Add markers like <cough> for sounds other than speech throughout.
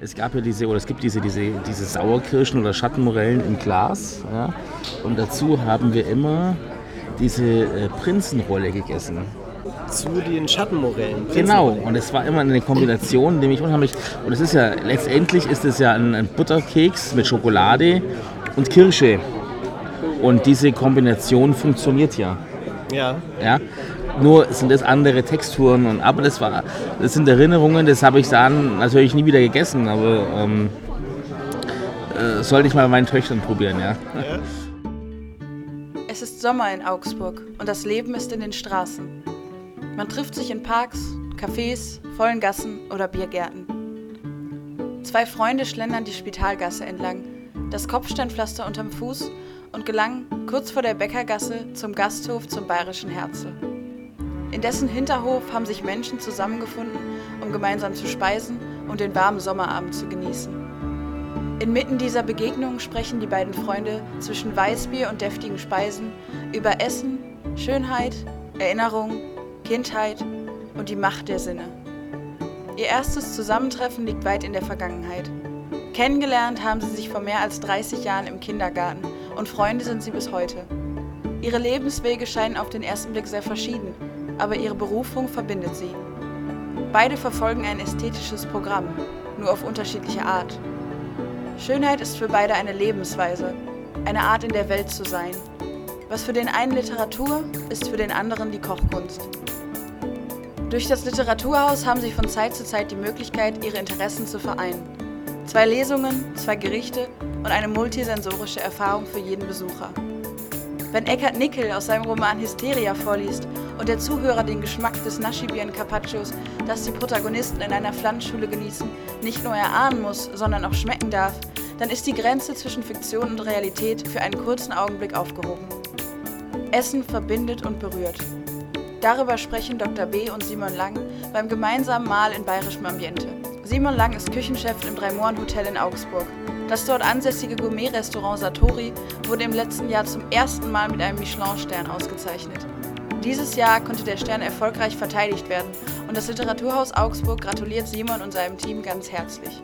Es gab ja diese, oder es gibt diese, diese, diese Sauerkirschen oder Schattenmorellen im Glas. Ja? Und dazu haben wir immer diese äh, Prinzenrolle gegessen. Zu den Schattenmorellen. Genau, und es war immer eine Kombination, die mich unheimlich. Und es ist ja, letztendlich ist es ja ein, ein Butterkeks mit Schokolade und Kirsche. Und diese Kombination funktioniert ja. Ja. ja? Nur sind das andere Texturen. Und, aber das, war, das sind Erinnerungen, das habe ich dann natürlich nie wieder gegessen. Aber ähm, äh, sollte ich mal meinen Töchtern probieren. Ja? Es ist Sommer in Augsburg und das Leben ist in den Straßen. Man trifft sich in Parks, Cafés, vollen Gassen oder Biergärten. Zwei Freunde schlendern die Spitalgasse entlang, das Kopfsteinpflaster unterm Fuß und gelangen kurz vor der Bäckergasse zum Gasthof zum Bayerischen Herze. In dessen Hinterhof haben sich Menschen zusammengefunden, um gemeinsam zu speisen und den warmen Sommerabend zu genießen. Inmitten dieser Begegnung sprechen die beiden Freunde zwischen Weißbier und deftigen Speisen über Essen, Schönheit, Erinnerung, Kindheit und die Macht der Sinne. Ihr erstes Zusammentreffen liegt weit in der Vergangenheit. Kennengelernt haben sie sich vor mehr als 30 Jahren im Kindergarten und Freunde sind sie bis heute. Ihre Lebenswege scheinen auf den ersten Blick sehr verschieden, aber ihre Berufung verbindet sie. Beide verfolgen ein ästhetisches Programm, nur auf unterschiedliche Art. Schönheit ist für beide eine Lebensweise, eine Art in der Welt zu sein. Was für den einen Literatur, ist für den anderen die Kochkunst. Durch das Literaturhaus haben sie von Zeit zu Zeit die Möglichkeit, ihre Interessen zu vereinen. Zwei Lesungen, zwei Gerichte und eine multisensorische Erfahrung für jeden Besucher. Wenn Eckhard Nickel aus seinem Roman Hysteria vorliest und der Zuhörer den Geschmack des Naschibieren Carpaccios, das die Protagonisten in einer Pflanzschule genießen, nicht nur erahnen muss, sondern auch schmecken darf, dann ist die Grenze zwischen Fiktion und Realität für einen kurzen Augenblick aufgehoben. Essen verbindet und berührt. Darüber sprechen Dr. B. und Simon Lang beim gemeinsamen Mahl in bayerischem Ambiente. Simon Lang ist Küchenchef im Drei-Mohren-Hotel in Augsburg. Das dort ansässige Gourmet-Restaurant Satori wurde im letzten Jahr zum ersten Mal mit einem Michelin-Stern ausgezeichnet. Dieses Jahr konnte der Stern erfolgreich verteidigt werden und das Literaturhaus Augsburg gratuliert Simon und seinem Team ganz herzlich.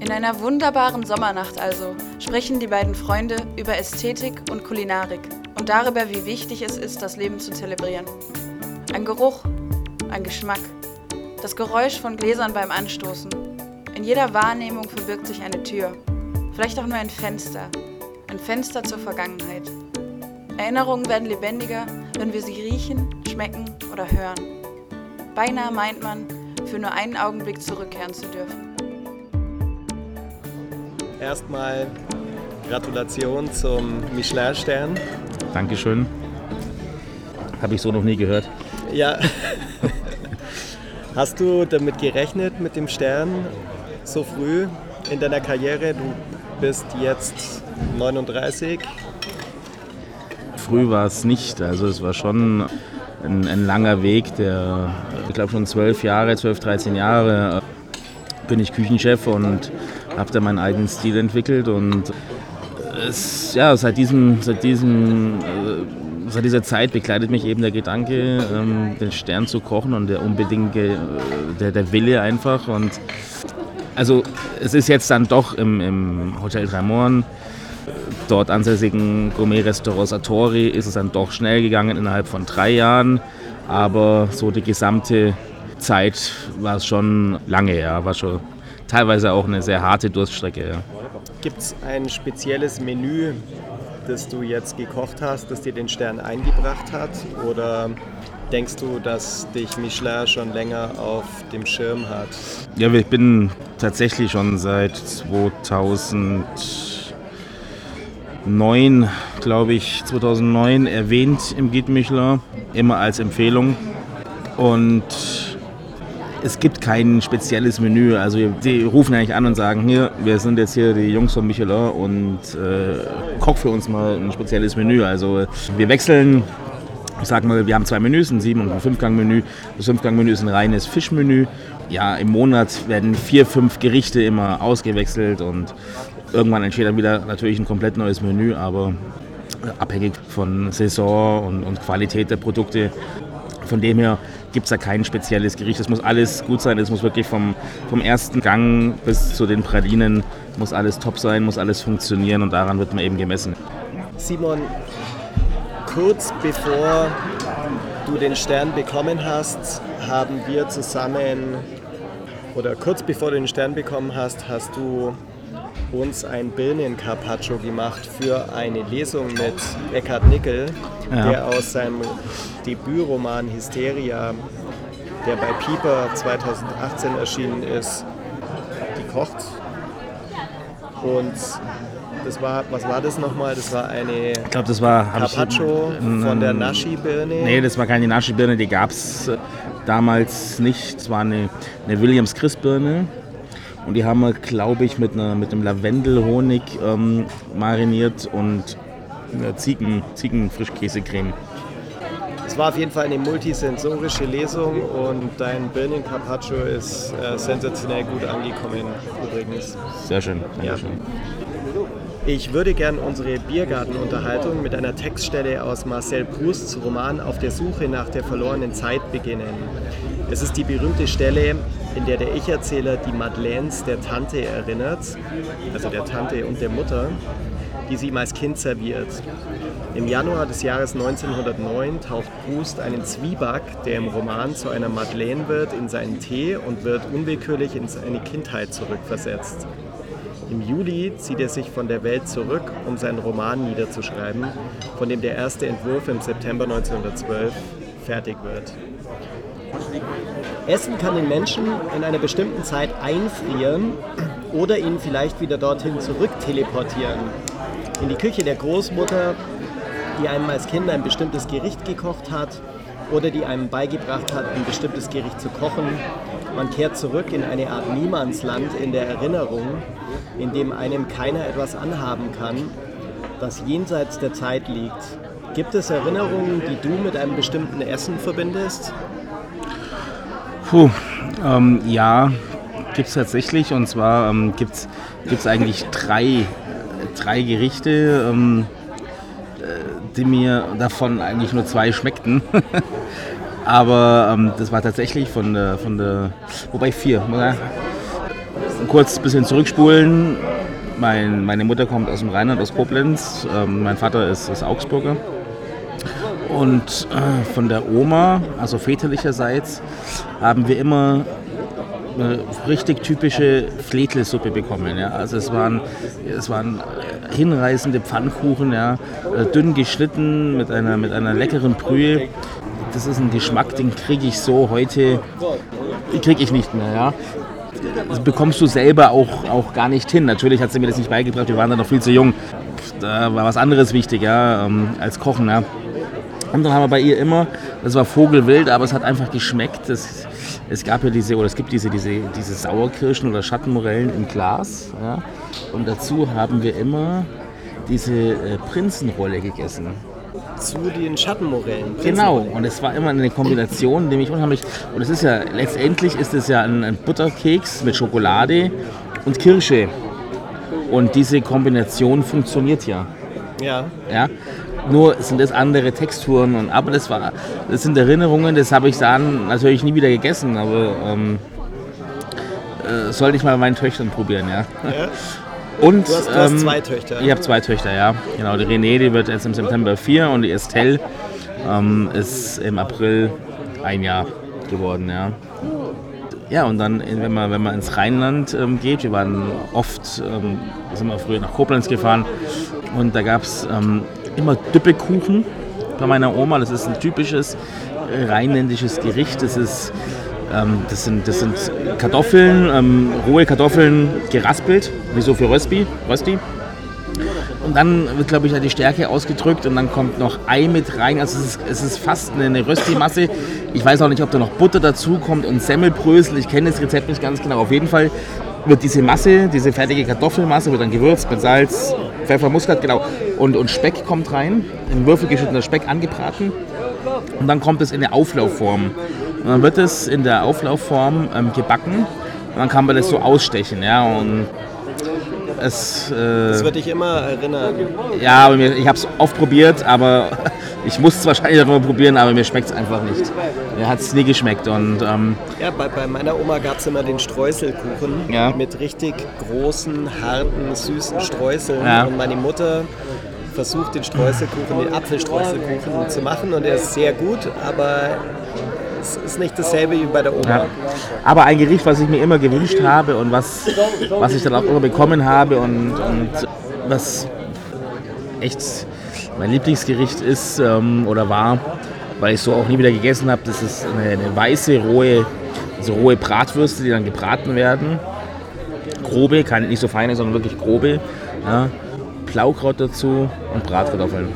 In einer wunderbaren Sommernacht also sprechen die beiden Freunde über Ästhetik und Kulinarik und darüber, wie wichtig es ist, das Leben zu zelebrieren. Ein Geruch, ein Geschmack, das Geräusch von Gläsern beim Anstoßen, in jeder Wahrnehmung verbirgt sich eine Tür, vielleicht auch nur ein Fenster, ein Fenster zur Vergangenheit. Erinnerungen werden lebendiger, wenn wir sie riechen, schmecken oder hören. Beinahe meint man, für nur einen Augenblick zurückkehren zu dürfen. Erstmal Gratulation zum Michelin-Stern. Dankeschön. Habe ich so noch nie gehört. Ja. <laughs> Hast du damit gerechnet mit dem Stern? so früh in deiner Karriere? Du bist jetzt 39. Früh war es nicht. Also es war schon ein, ein langer Weg, der, ich glaube schon zwölf Jahre, zwölf, 13 Jahre äh, bin ich Küchenchef und habe da meinen eigenen Stil entwickelt und es, ja, seit diesem, seit diesem äh, seit dieser Zeit begleitet mich eben der Gedanke, ähm, den Stern zu kochen und der unbedingte, äh, der, der Wille einfach. Und also es ist jetzt dann doch im, im Hotel Dramorn, dort ansässigen Gourmet-Restaurant Satori, ist es dann doch schnell gegangen innerhalb von drei Jahren. Aber so die gesamte Zeit war es schon lange, ja, war schon teilweise auch eine sehr harte Durststrecke. Ja. Gibt es ein spezielles Menü, das du jetzt gekocht hast, das dir den Stern eingebracht hat? Oder denkst du, dass dich Michelin schon länger auf dem Schirm hat? Ja, ich bin tatsächlich schon seit 2009, glaube ich, 2009 erwähnt im Guide Michelin, immer als Empfehlung. Und es gibt kein spezielles Menü. Also die rufen eigentlich an und sagen, hier, wir sind jetzt hier die Jungs von Michelin und äh, koch für uns mal ein spezielles Menü. Also wir wechseln ich sag mal, wir haben zwei Menüs, ein Sieben- und ein Fünfgang-Menü. Das Fünfgang-Menü ist ein reines Fischmenü. Ja, im Monat werden vier, fünf Gerichte immer ausgewechselt und irgendwann entsteht dann wieder natürlich ein komplett neues Menü, aber abhängig von Saison und, und Qualität der Produkte. Von dem her gibt es da kein spezielles Gericht. Es muss alles gut sein. Es muss wirklich vom, vom ersten Gang bis zu den Pralinen, muss alles top sein, muss alles funktionieren und daran wird man eben gemessen. Simon, kurz bevor du den Stern bekommen hast, haben wir zusammen, oder kurz bevor du den Stern bekommen hast, hast du uns ein Birnen-Carpaccio gemacht für eine Lesung mit Eckhard Nickel, ja. der aus seinem Debütroman Hysteria, der bei Pieper 2018 erschienen ist, die kocht. Und das war, was war das nochmal? Das war eine ich glaube, das war Carpaccio ich, von der Naschi-Birne. Nee, das war keine Naschi-Birne, die gab es äh, damals nicht. Es war eine, eine Williams Christ-Birne. Und die haben wir, glaube ich, mit, einer, mit einem Lavendelhonig ähm, mariniert und eine Ziegen, Ziegenfrischkäsecreme. Es war auf jeden Fall eine multisensorische Lesung und dein Birnen Carpaccio ist äh, sensationell gut angekommen übrigens. Sehr schön, ja. schön. Ich würde gern unsere Biergartenunterhaltung mit einer Textstelle aus Marcel Prousts Roman Auf der Suche nach der verlorenen Zeit beginnen. Es ist die berühmte Stelle, in der der Ich-Erzähler die Madeleines der Tante erinnert, also der Tante und der Mutter, die sie ihm als Kind serviert. Im Januar des Jahres 1909 taucht Proust einen Zwieback, der im Roman zu einer Madeleine wird, in seinen Tee und wird unwillkürlich in seine Kindheit zurückversetzt. Im Juli zieht er sich von der Welt zurück, um seinen Roman niederzuschreiben, von dem der erste Entwurf im September 1912 fertig wird. Essen kann den Menschen in einer bestimmten Zeit einfrieren oder ihn vielleicht wieder dorthin zurück teleportieren. In die Küche der Großmutter, die einem als Kind ein bestimmtes Gericht gekocht hat oder die einem beigebracht hat, ein bestimmtes Gericht zu kochen. Man kehrt zurück in eine Art Niemandsland in der Erinnerung, in dem einem keiner etwas anhaben kann, das jenseits der Zeit liegt. Gibt es Erinnerungen, die du mit einem bestimmten Essen verbindest? Puh, ähm, ja, gibt es tatsächlich. Und zwar ähm, gibt es eigentlich drei, drei Gerichte, ähm, äh, die mir davon eigentlich nur zwei schmeckten. <laughs> Aber ähm, das war tatsächlich von der, von der, wobei vier. Oder? Kurz ein bisschen zurückspulen. Mein, meine Mutter kommt aus dem Rheinland, aus Koblenz. Ähm, mein Vater ist, ist Augsburger. Und äh, von der Oma, also väterlicherseits, haben wir immer eine richtig typische Fledlesuppe bekommen. Ja. Also es waren, es waren hinreißende Pfannkuchen, ja, äh, dünn geschnitten mit einer, mit einer leckeren Brühe das ist ein Geschmack, den kriege ich so heute, kriege ich nicht mehr. Ja? Das bekommst du selber auch, auch gar nicht hin. Natürlich hat sie mir das nicht beigebracht, wir waren da noch viel zu jung. Da war was anderes wichtig ja, ähm, als Kochen. Ja. Und dann haben wir bei ihr immer, das war Vogelwild, aber es hat einfach geschmeckt. Es, es gab ja diese, oder es gibt diese, diese, diese Sauerkirschen oder Schattenmorellen im Glas. Ja. Und dazu haben wir immer diese äh, Prinzenrolle gegessen zu den Schattenmorellen. Genau, und es war immer eine Kombination, die mich unheimlich. Und es ist ja, letztendlich ist es ja ein, ein Butterkeks mit Schokolade und Kirsche. Und diese Kombination funktioniert ja. Ja. ja? Nur sind es andere Texturen. Und, aber das, war, das sind Erinnerungen, das habe ich dann natürlich nie wieder gegessen. Aber ähm, äh, sollte ich mal bei meinen Töchtern probieren, ja. ja. Und, du hast, du hast ähm, zwei Töchter. Ich habe zwei Töchter, ja. Genau, die René, die wird jetzt im September vier und die Estelle ähm, ist im April ein Jahr geworden, ja. Ja, und dann, wenn man, wenn man ins Rheinland ähm, geht, wir waren oft, ähm, sind wir früher nach Koblenz gefahren und da gab es ähm, immer Düppekuchen bei meiner Oma. Das ist ein typisches äh, rheinländisches Gericht. Das ist ähm, das, sind, das sind Kartoffeln, ähm, rohe Kartoffeln geraspelt, wie so für Rösti. Rösti. Und dann wird, glaube ich, die Stärke ausgedrückt und dann kommt noch Ei mit rein. Also es ist, es ist fast eine, eine Rösti-Masse. Ich weiß auch nicht, ob da noch Butter dazu kommt und Semmelbrösel. Ich kenne das Rezept nicht ganz genau. Auf jeden Fall wird diese Masse, diese fertige Kartoffelmasse, wird dann gewürzt mit Salz, Pfeffer, Muskat, genau. Und, und Speck kommt rein, in Würfel geschnittener Speck angebraten. Und dann kommt es in eine Auflaufform. Und dann wird es in der Auflaufform ähm, gebacken und dann kann man das so ausstechen. Ja, und es, äh, das wird dich immer erinnern. Ja, ich habe es oft probiert, aber <laughs> ich muss es wahrscheinlich mal probieren, aber mir schmeckt es einfach nicht. Mir hat es nie geschmeckt. Und, ähm, ja, bei, bei meiner Oma gab es immer den Streuselkuchen ja. mit richtig großen, harten, süßen Streuseln. Ja. Und meine Mutter versucht den Streuselkuchen, den Apfelstreuselkuchen zu machen und er ist sehr gut, aber es ist nicht dasselbe wie bei der Oma. Ja. Aber ein Gericht, was ich mir immer gewünscht habe und was, was ich dann auch immer bekommen habe und, und was echt mein Lieblingsgericht ist ähm, oder war, weil ich so auch nie wieder gegessen habe, das ist eine, eine weiße, rohe, also rohe Bratwürste, die dann gebraten werden. Grobe, keine, nicht so feine, sondern wirklich grobe. Ja. Blaukraut dazu und Bratkartoffeln.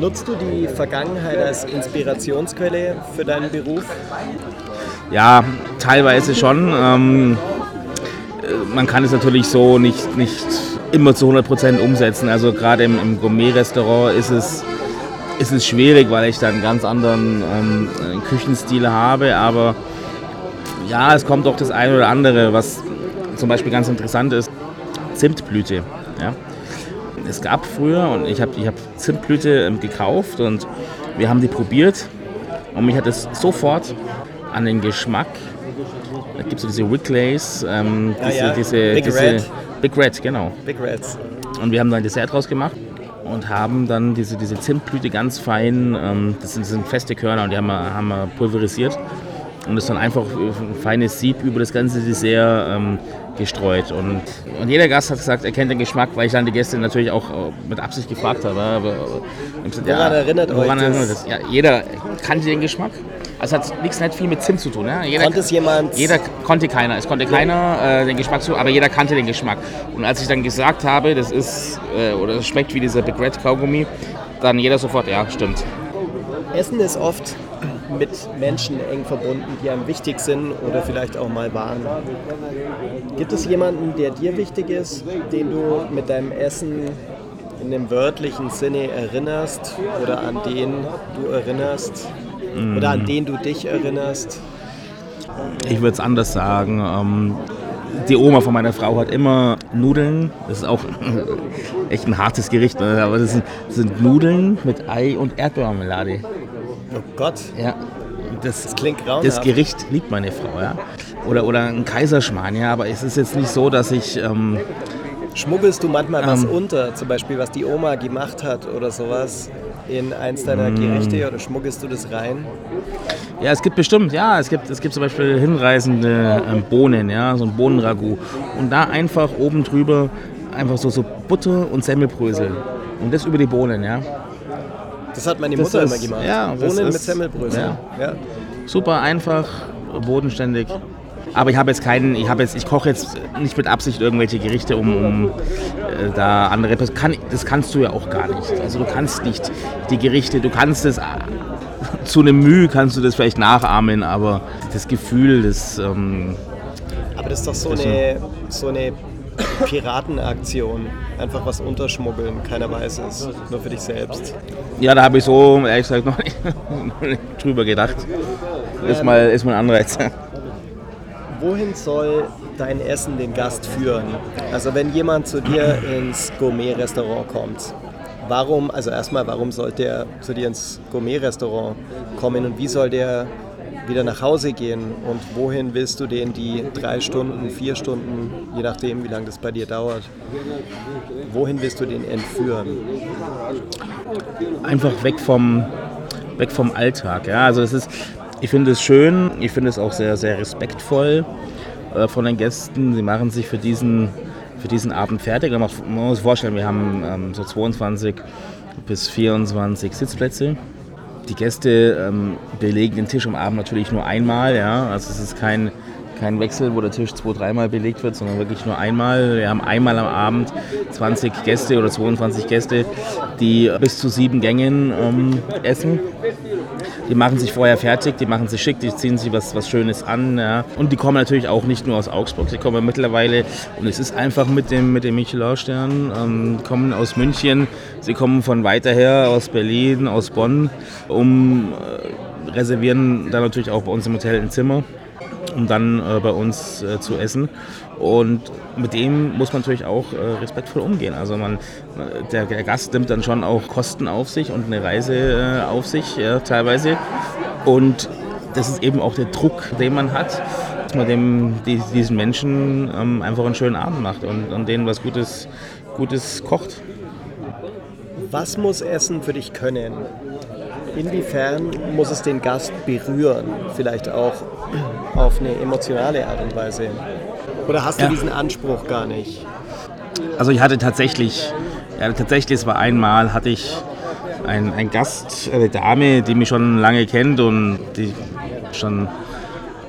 Nutzt du die Vergangenheit als Inspirationsquelle für deinen Beruf? Ja, teilweise schon. Ähm, äh, man kann es natürlich so nicht, nicht immer zu 100% umsetzen. Also gerade im, im Gourmet-Restaurant ist es, ist es schwierig, weil ich da einen ganz anderen ähm, Küchenstil habe. Aber ja, es kommt doch das eine oder andere, was zum Beispiel ganz interessant ist. Zimtblüte. Ja? Es gab früher, und ich habe ich hab Zimtblüte ähm, gekauft und wir haben die probiert. Und mich hat es sofort an den Geschmack da gibt es so diese Wicklays, ähm, diese, ja, ja. diese, Big diese, Red. Big Red, genau. Big Reds. Und wir haben da ein Dessert draus gemacht und haben dann diese, diese Zimtblüte ganz fein, ähm, das, sind, das, sind, feste Körner und die haben wir, haben wir pulverisiert und das dann einfach ein feines Sieb über das ganze Dessert ähm, gestreut. Und, und jeder Gast hat gesagt, er kennt den Geschmack, weil ich dann die Gäste natürlich auch äh, mit Absicht gefragt habe. Aber, gesagt, woran ja, erinnert woran euch das? das? Ja, jeder kannte den Geschmack. Also hat nichts nicht viel mit Zimt zu tun. Ja? Jeder, konnte es jemand? Jeder konnte keiner. Es konnte keiner äh, den Geschmack zu, aber jeder kannte den Geschmack. Und als ich dann gesagt habe, das ist äh, oder das schmeckt wie dieser Big Red Kaugummi, dann jeder sofort, ja, stimmt. Essen ist oft mit Menschen eng verbunden, die einem wichtig sind oder vielleicht auch mal waren. Gibt es jemanden, der dir wichtig ist, den du mit deinem Essen in dem wörtlichen Sinne erinnerst oder an den du erinnerst? Oder an den du dich erinnerst? Ich würde es anders sagen. Ähm, die Oma von meiner Frau hat immer Nudeln. Das ist auch <laughs> echt ein hartes Gericht, ne? aber das sind, das sind Nudeln mit Ei und Erdbeermarmelade. Oh Gott. Ja. Das, das klingt grauenhaft. Das Gericht liebt meine Frau, ja. Oder, oder ein Kaiserschmarrn, ja. Aber es ist jetzt nicht so, dass ich. Ähm, Schmuggelst du manchmal ähm, was unter, zum Beispiel was die Oma gemacht hat oder sowas? in eins deiner mm. Gerichte oder schmuggelst du das rein? Ja, es gibt bestimmt, ja, es gibt, es gibt zum Beispiel hinreißende ähm, Bohnen, ja, so ein Bohnenragout. Und da einfach oben drüber einfach so, so Butter und Semmelbrösel. Und das über die Bohnen, ja. Das hat meine Mutter ist, immer gemacht. Ja, Bohnen ist, mit Semmelbrösel. Ja. ja. Super einfach, bodenständig. Aber ich habe jetzt keinen, ich habe jetzt, ich koche jetzt nicht mit Absicht irgendwelche Gerichte, um, um äh, da andere das, kann, das kannst du ja auch gar nicht. Also du kannst nicht die Gerichte, du kannst es <laughs> zu einem Mühe kannst du das vielleicht nachahmen, aber das Gefühl, das. Ähm, aber das ist doch so eine, so eine Piratenaktion. Einfach was unterschmuggeln, keiner weiß es, nur für dich selbst. Ja, da habe ich so ehrlich gesagt noch nicht, noch <laughs> nicht drüber gedacht. Ist mal, ist mal ein Anreiz wohin soll dein Essen den Gast führen? Also wenn jemand zu dir ins Gourmet-Restaurant kommt, warum, also erstmal, warum sollte er zu dir ins Gourmet-Restaurant kommen und wie soll der wieder nach Hause gehen und wohin willst du den die drei Stunden, vier Stunden, je nachdem, wie lange das bei dir dauert, wohin willst du den entführen? Einfach weg vom, weg vom Alltag. Ja? Also es ist, ich finde es schön, ich finde es auch sehr, sehr respektvoll äh, von den Gästen. Sie machen sich für diesen, für diesen Abend fertig. Man muss sich vorstellen, wir haben ähm, so 22 bis 24 Sitzplätze. Die Gäste ähm, belegen den Tisch am Abend natürlich nur einmal. Ja? Also es ist kein, kein Wechsel, wo der Tisch zwei, dreimal belegt wird, sondern wirklich nur einmal. Wir haben einmal am Abend 20 Gäste oder 22 Gäste, die bis zu sieben Gängen ähm, essen. Die machen sich vorher fertig, die machen sich schick, die ziehen sich was, was Schönes an. Ja. Und die kommen natürlich auch nicht nur aus Augsburg, die kommen mittlerweile, und es ist einfach mit dem, mit dem Michelin-Stern, ähm, kommen aus München, sie kommen von weiter her, aus Berlin, aus Bonn, um äh, reservieren dann natürlich auch bei uns im Hotel ein Zimmer um dann äh, bei uns äh, zu essen. Und mit dem muss man natürlich auch äh, respektvoll umgehen. Also man, der, der, Gast nimmt dann schon auch Kosten auf sich und eine Reise äh, auf sich teilweise. Und das ist eben auch der Druck, den man hat, dass man dem, die, diesen Menschen ähm, einfach einen schönen Abend macht und, und denen was Gutes, Gutes kocht. Was muss Essen für dich können? Inwiefern muss es den Gast berühren? Vielleicht auch auf eine emotionale Art und Weise? Oder hast du ja. diesen Anspruch gar nicht? Also ich hatte tatsächlich, ja, tatsächlich, es war einmal, hatte ich einen, einen Gast, eine Dame, die mich schon lange kennt und die schon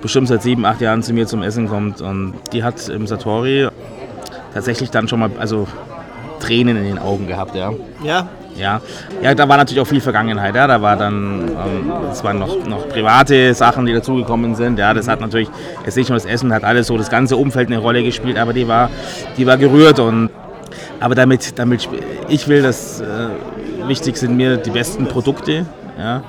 bestimmt seit sieben, acht Jahren zu mir zum Essen kommt. Und die hat im Satori tatsächlich dann schon mal, also Tränen in den Augen gehabt, ja. Ja. Ja, ja da war natürlich auch viel Vergangenheit. Ja. Da war dann, ähm, es waren noch, noch private Sachen, die dazugekommen sind. Ja, das hat natürlich, jetzt nicht nur das Essen, hat alles so das ganze Umfeld eine Rolle gespielt, aber die war, die war gerührt und aber damit, damit ich will, dass äh, wichtig sind mir die besten Produkte. Ja.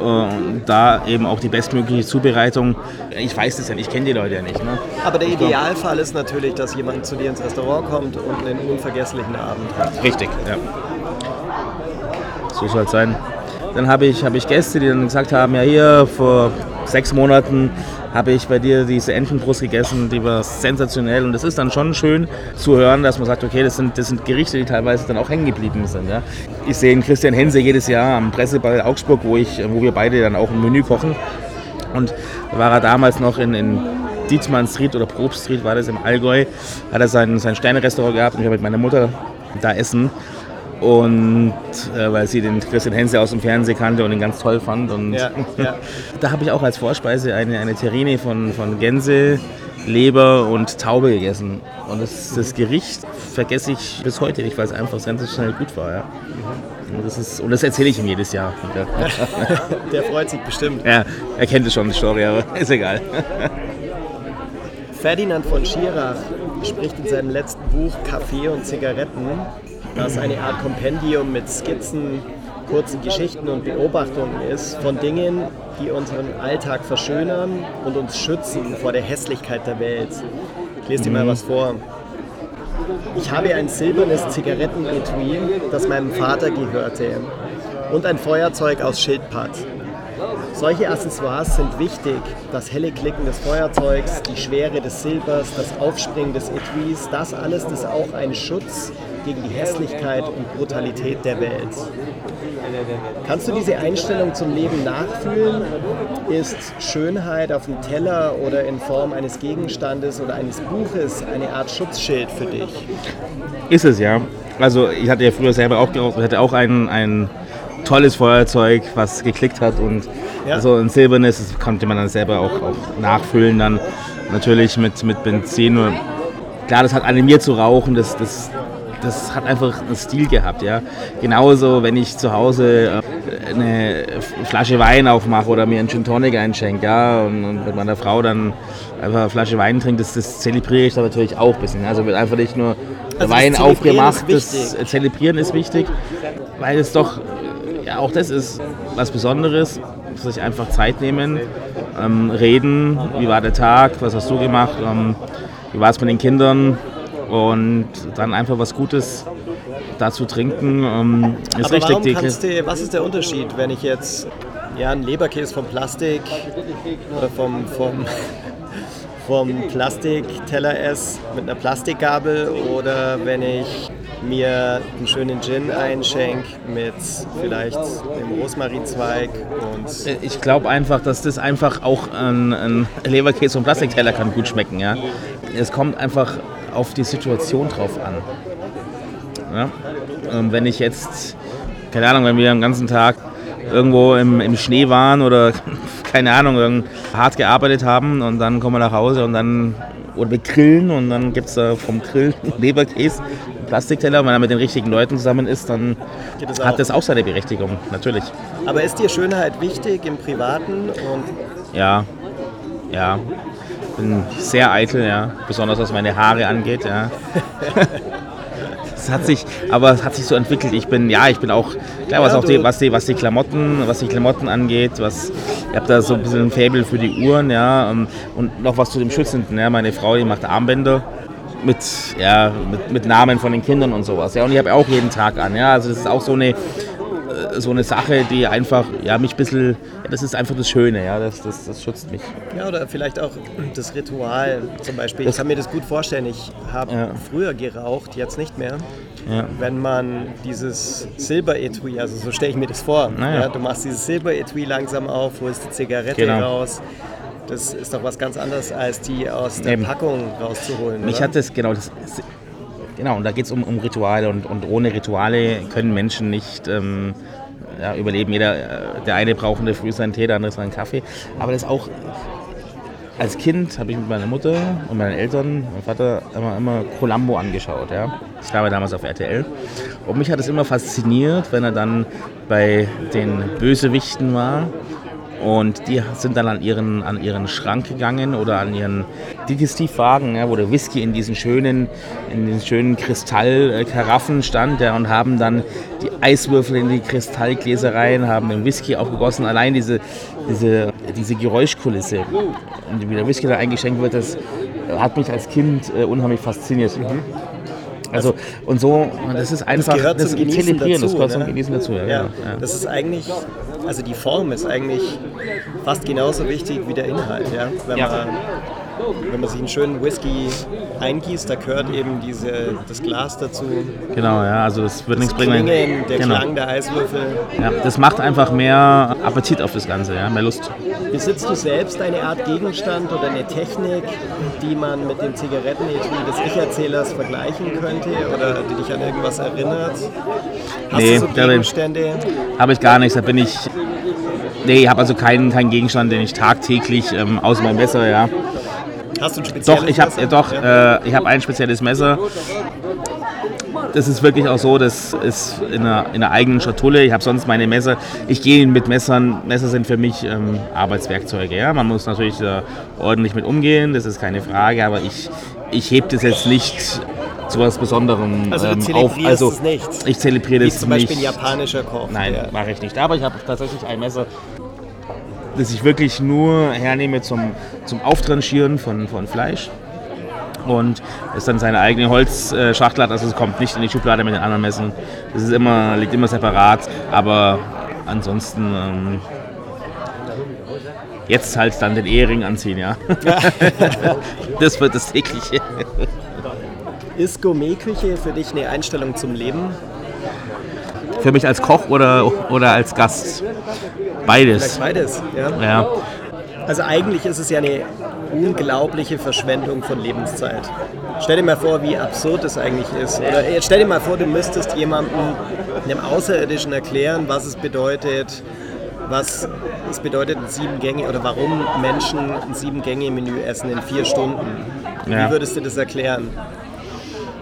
Und da eben auch die bestmögliche Zubereitung. Ich weiß das ja nicht, ich kenne die Leute ja nicht. Ne? Aber der Idealfall ist natürlich, dass jemand zu dir ins Restaurant kommt und einen unvergesslichen Abend hat. Richtig, ja. So soll es sein. Dann habe ich, hab ich Gäste, die dann gesagt haben, ja hier vor sechs Monaten habe ich bei dir diese Entenbrust gegessen, die war sensationell und es ist dann schon schön zu hören, dass man sagt, okay, das sind, das sind Gerichte, die teilweise dann auch hängen geblieben sind. Ja. Ich sehe einen Christian Hense jedes Jahr am Presseball Augsburg, wo, ich, wo wir beide dann auch ein Menü kochen und da war er damals noch in, in Dietmann Street oder Probst Street war das im Allgäu, hat er sein, sein Sterne-Restaurant gehabt und ich habe mit meiner Mutter da essen und äh, weil sie den Christian Hense aus dem Fernsehen kannte und ihn ganz toll fand. Und ja, ja. <laughs> da habe ich auch als Vorspeise eine, eine Terrine von, von Gänse, Leber und Taube gegessen. Und das, das Gericht vergesse ich bis heute nicht, weil es einfach sensationell gut war. Ja. Und das, ist, und das erzähle ich ihm jedes Jahr. <laughs> Der freut sich bestimmt. Ja, er kennt es schon, die Story, aber <laughs> ist egal. Ferdinand von Schirach spricht in seinem letzten Buch Kaffee und Zigaretten das eine Art Kompendium mit Skizzen, kurzen Geschichten und Beobachtungen ist von Dingen, die unseren Alltag verschönern und uns schützen vor der Hässlichkeit der Welt. Ich lese dir mal mhm. was vor. Ich habe ein silbernes Zigarettenetui, das meinem Vater gehörte, und ein Feuerzeug aus Schildpatt. Solche Accessoires sind wichtig. Das helle Klicken des Feuerzeugs, die Schwere des Silbers, das Aufspringen des Etuis, das alles ist auch ein Schutz gegen die Hässlichkeit und Brutalität der Welt. Kannst du diese Einstellung zum Leben nachfühlen? Ist Schönheit auf dem Teller oder in Form eines Gegenstandes oder eines Buches eine Art Schutzschild für dich? Ist es ja. Also ich hatte ja früher selber auch, hatte auch ein, ein tolles Feuerzeug, was geklickt hat und ja. so ein silbernes, das konnte man dann selber auch, auch nachfüllen dann natürlich mit, mit Benzin. Klar, das hat animiert zu rauchen, das, das das hat einfach einen Stil gehabt, ja. Genauso, wenn ich zu Hause äh, eine Flasche Wein aufmache oder mir einen Gin Tonic einschenke, ja, und, und mit meiner Frau dann einfach eine Flasche Wein trinkt, das, das zelebriere ich dann natürlich auch ein bisschen. Also wird einfach nicht nur also Wein aufgemacht, das Zelebrieren ist wichtig, weil es doch, ja, auch das ist was Besonderes, sich einfach Zeit nehmen, ähm, reden, wie war der Tag, was hast du gemacht, ähm, wie war es mit den Kindern, und dann einfach was Gutes dazu trinken. Ähm, ist Aber richtig warum kannst du, was ist der Unterschied, wenn ich jetzt ja, einen Leberkäse vom Plastik oder vom, vom, <laughs> vom Plastikteller esse mit einer Plastikgabel oder wenn ich mir einen schönen Gin einschenke mit vielleicht dem Rosmarinzweig und äh, ich glaube einfach, dass das einfach auch ein, ein Leberkäse vom Plastikteller kann gut schmecken, ja. Es kommt einfach auf die Situation drauf an. Ja? Ähm, wenn ich jetzt, keine Ahnung, wenn wir den ganzen Tag irgendwo im, im Schnee waren oder <laughs> keine Ahnung, hart gearbeitet haben und dann kommen wir nach Hause und dann oder wir grillen und dann gibt es da vom Grill <laughs> Leberkäse, einen Plastikteller. Und wenn er mit den richtigen Leuten zusammen ist, dann das hat das auch seine Berechtigung, natürlich. Aber ist dir Schönheit wichtig im Privaten? Ja, ja bin sehr eitel, ja. Besonders was meine Haare angeht, ja. <laughs> es hat sich, aber es hat sich so entwickelt. Ich bin, ja, ich bin auch, klar, was auch die, was die, was die Klamotten, was die Klamotten angeht, was, ich habe da so ein bisschen ein Faible für die Uhren, ja, ähm, und noch was zu dem Schützenden, ja, meine Frau, die macht Armbänder mit, ja, mit, mit Namen von den Kindern und sowas, ja, und ich habe auch jeden Tag an, ja, also das ist auch so eine, so eine Sache, die einfach, ja, mich ein bisschen, ja, das ist einfach das Schöne, ja, das, das, das schützt mich. Ja, oder vielleicht auch das Ritual zum Beispiel. Das- ich kann mir das gut vorstellen. Ich habe Ja. früher geraucht, jetzt nicht mehr. Ja. Wenn man dieses Silberetui, also so stelle ich mir das vor, Naja. ja, du machst dieses Silberetui langsam auf, holst die Zigarette Genau. raus. Das ist doch was ganz anderes, als die aus der Eben. Packung rauszuholen. Mich oder? hat das, genau, das, genau, und da geht es um, um Rituale und, und ohne Rituale können Menschen nicht ähm, ja, überleben. Jeder, äh, der eine braucht in der Früh seinen Tee, der andere seinen Kaffee. Aber das auch, als Kind habe ich mit meiner Mutter und meinen Eltern, meinem Vater, immer, immer Columbo angeschaut. Ja? Das war damals auf RTL. Und mich hat es immer fasziniert, wenn er dann bei den Bösewichten war und die sind dann an ihren, an ihren Schrank gegangen oder an ihren Digestivwagen, ja, wo der Whisky in diesen schönen, in den schönen Kristallkaraffen stand ja, und haben dann die Eiswürfel in die Kristallgläser rein, haben den Whisky aufgegossen. Allein diese, diese, diese Geräuschkulisse, und wie der Whisky da eingeschenkt wird, das hat mich als Kind äh, unheimlich fasziniert. Also, und so, das ist einfach, Mhm. gehört zum Genießen Zelebrieren, das dazu, gehört zum ne? Genießen dazu. Ja, Ja, genau, ja. das ist eigentlich, also die Form ist eigentlich fast genauso wichtig wie der Inhalt. Ja? Wenn, Ja. Man, wenn man sich einen schönen Whisky eingießt, da gehört eben diese, das Glas dazu, Genau, ja, also das wird nichts bringen. Klingen, der genau. Klang der Eiswürfel. Ja, das macht einfach mehr Appetit auf das Ganze, ja, mehr Lust. Besitzt du selbst eine Art Gegenstand oder eine Technik, die man mit dem Zigarettenetui des Ich-Erzählers vergleichen könnte oder die dich an irgendwas erinnert? Hast Nee, du so Gegenstände? Habe ich gar nichts, da bin ich. Nee, ich habe also keinen, keinen Gegenstand, den ich tagtäglich, ähm, außer mein Messer, ja. Hast du ein spezielles Doch, ich habe Messer? äh, doch, Ja. äh, ich habe ein spezielles Messer. Das ist wirklich auch so, das ist in einer, in einer eigenen Schatulle. Ich habe sonst meine Messer. Ich gehe mit Messern. Messer sind für mich ähm, Arbeitswerkzeuge. Ja? Man muss natürlich da ordentlich mit umgehen, das ist keine Frage. Aber ich, ich hebe das jetzt nicht zu was Besonderem Also du ähm, auf. Also es nicht? ich zelebriere Wie das zum Beispiel nicht. japanischer Koch. Nein, mache ich nicht. Aber ich habe tatsächlich ein Messer, das ich wirklich nur hernehme zum, zum Auftranchieren von, von Fleisch. Und es dann seine eigene Holzschachtel hat, also es kommt nicht in die Schublade mit den anderen Messern. Das ist immer, liegt immer separat, aber ansonsten ähm, jetzt halt dann den Ehering anziehen, ja. <laughs> das wird das tägliche. Ist Gourmetküche für dich eine Einstellung zum Leben? Für mich als Koch oder, oder als Gast? Beides. Vielleicht beides. Ja? Ja. Also eigentlich ist es ja eine unglaubliche Verschwendung von Lebenszeit. Stell dir mal vor, wie absurd das eigentlich ist. Oder stell dir mal vor, du müsstest jemandem, einem Außerirdischen erklären, was es bedeutet, was es bedeutet, ein sieben Gänge oder warum Menschen ein sieben Gänge Menü essen in vier Stunden. Ja. Wie würdest du das erklären?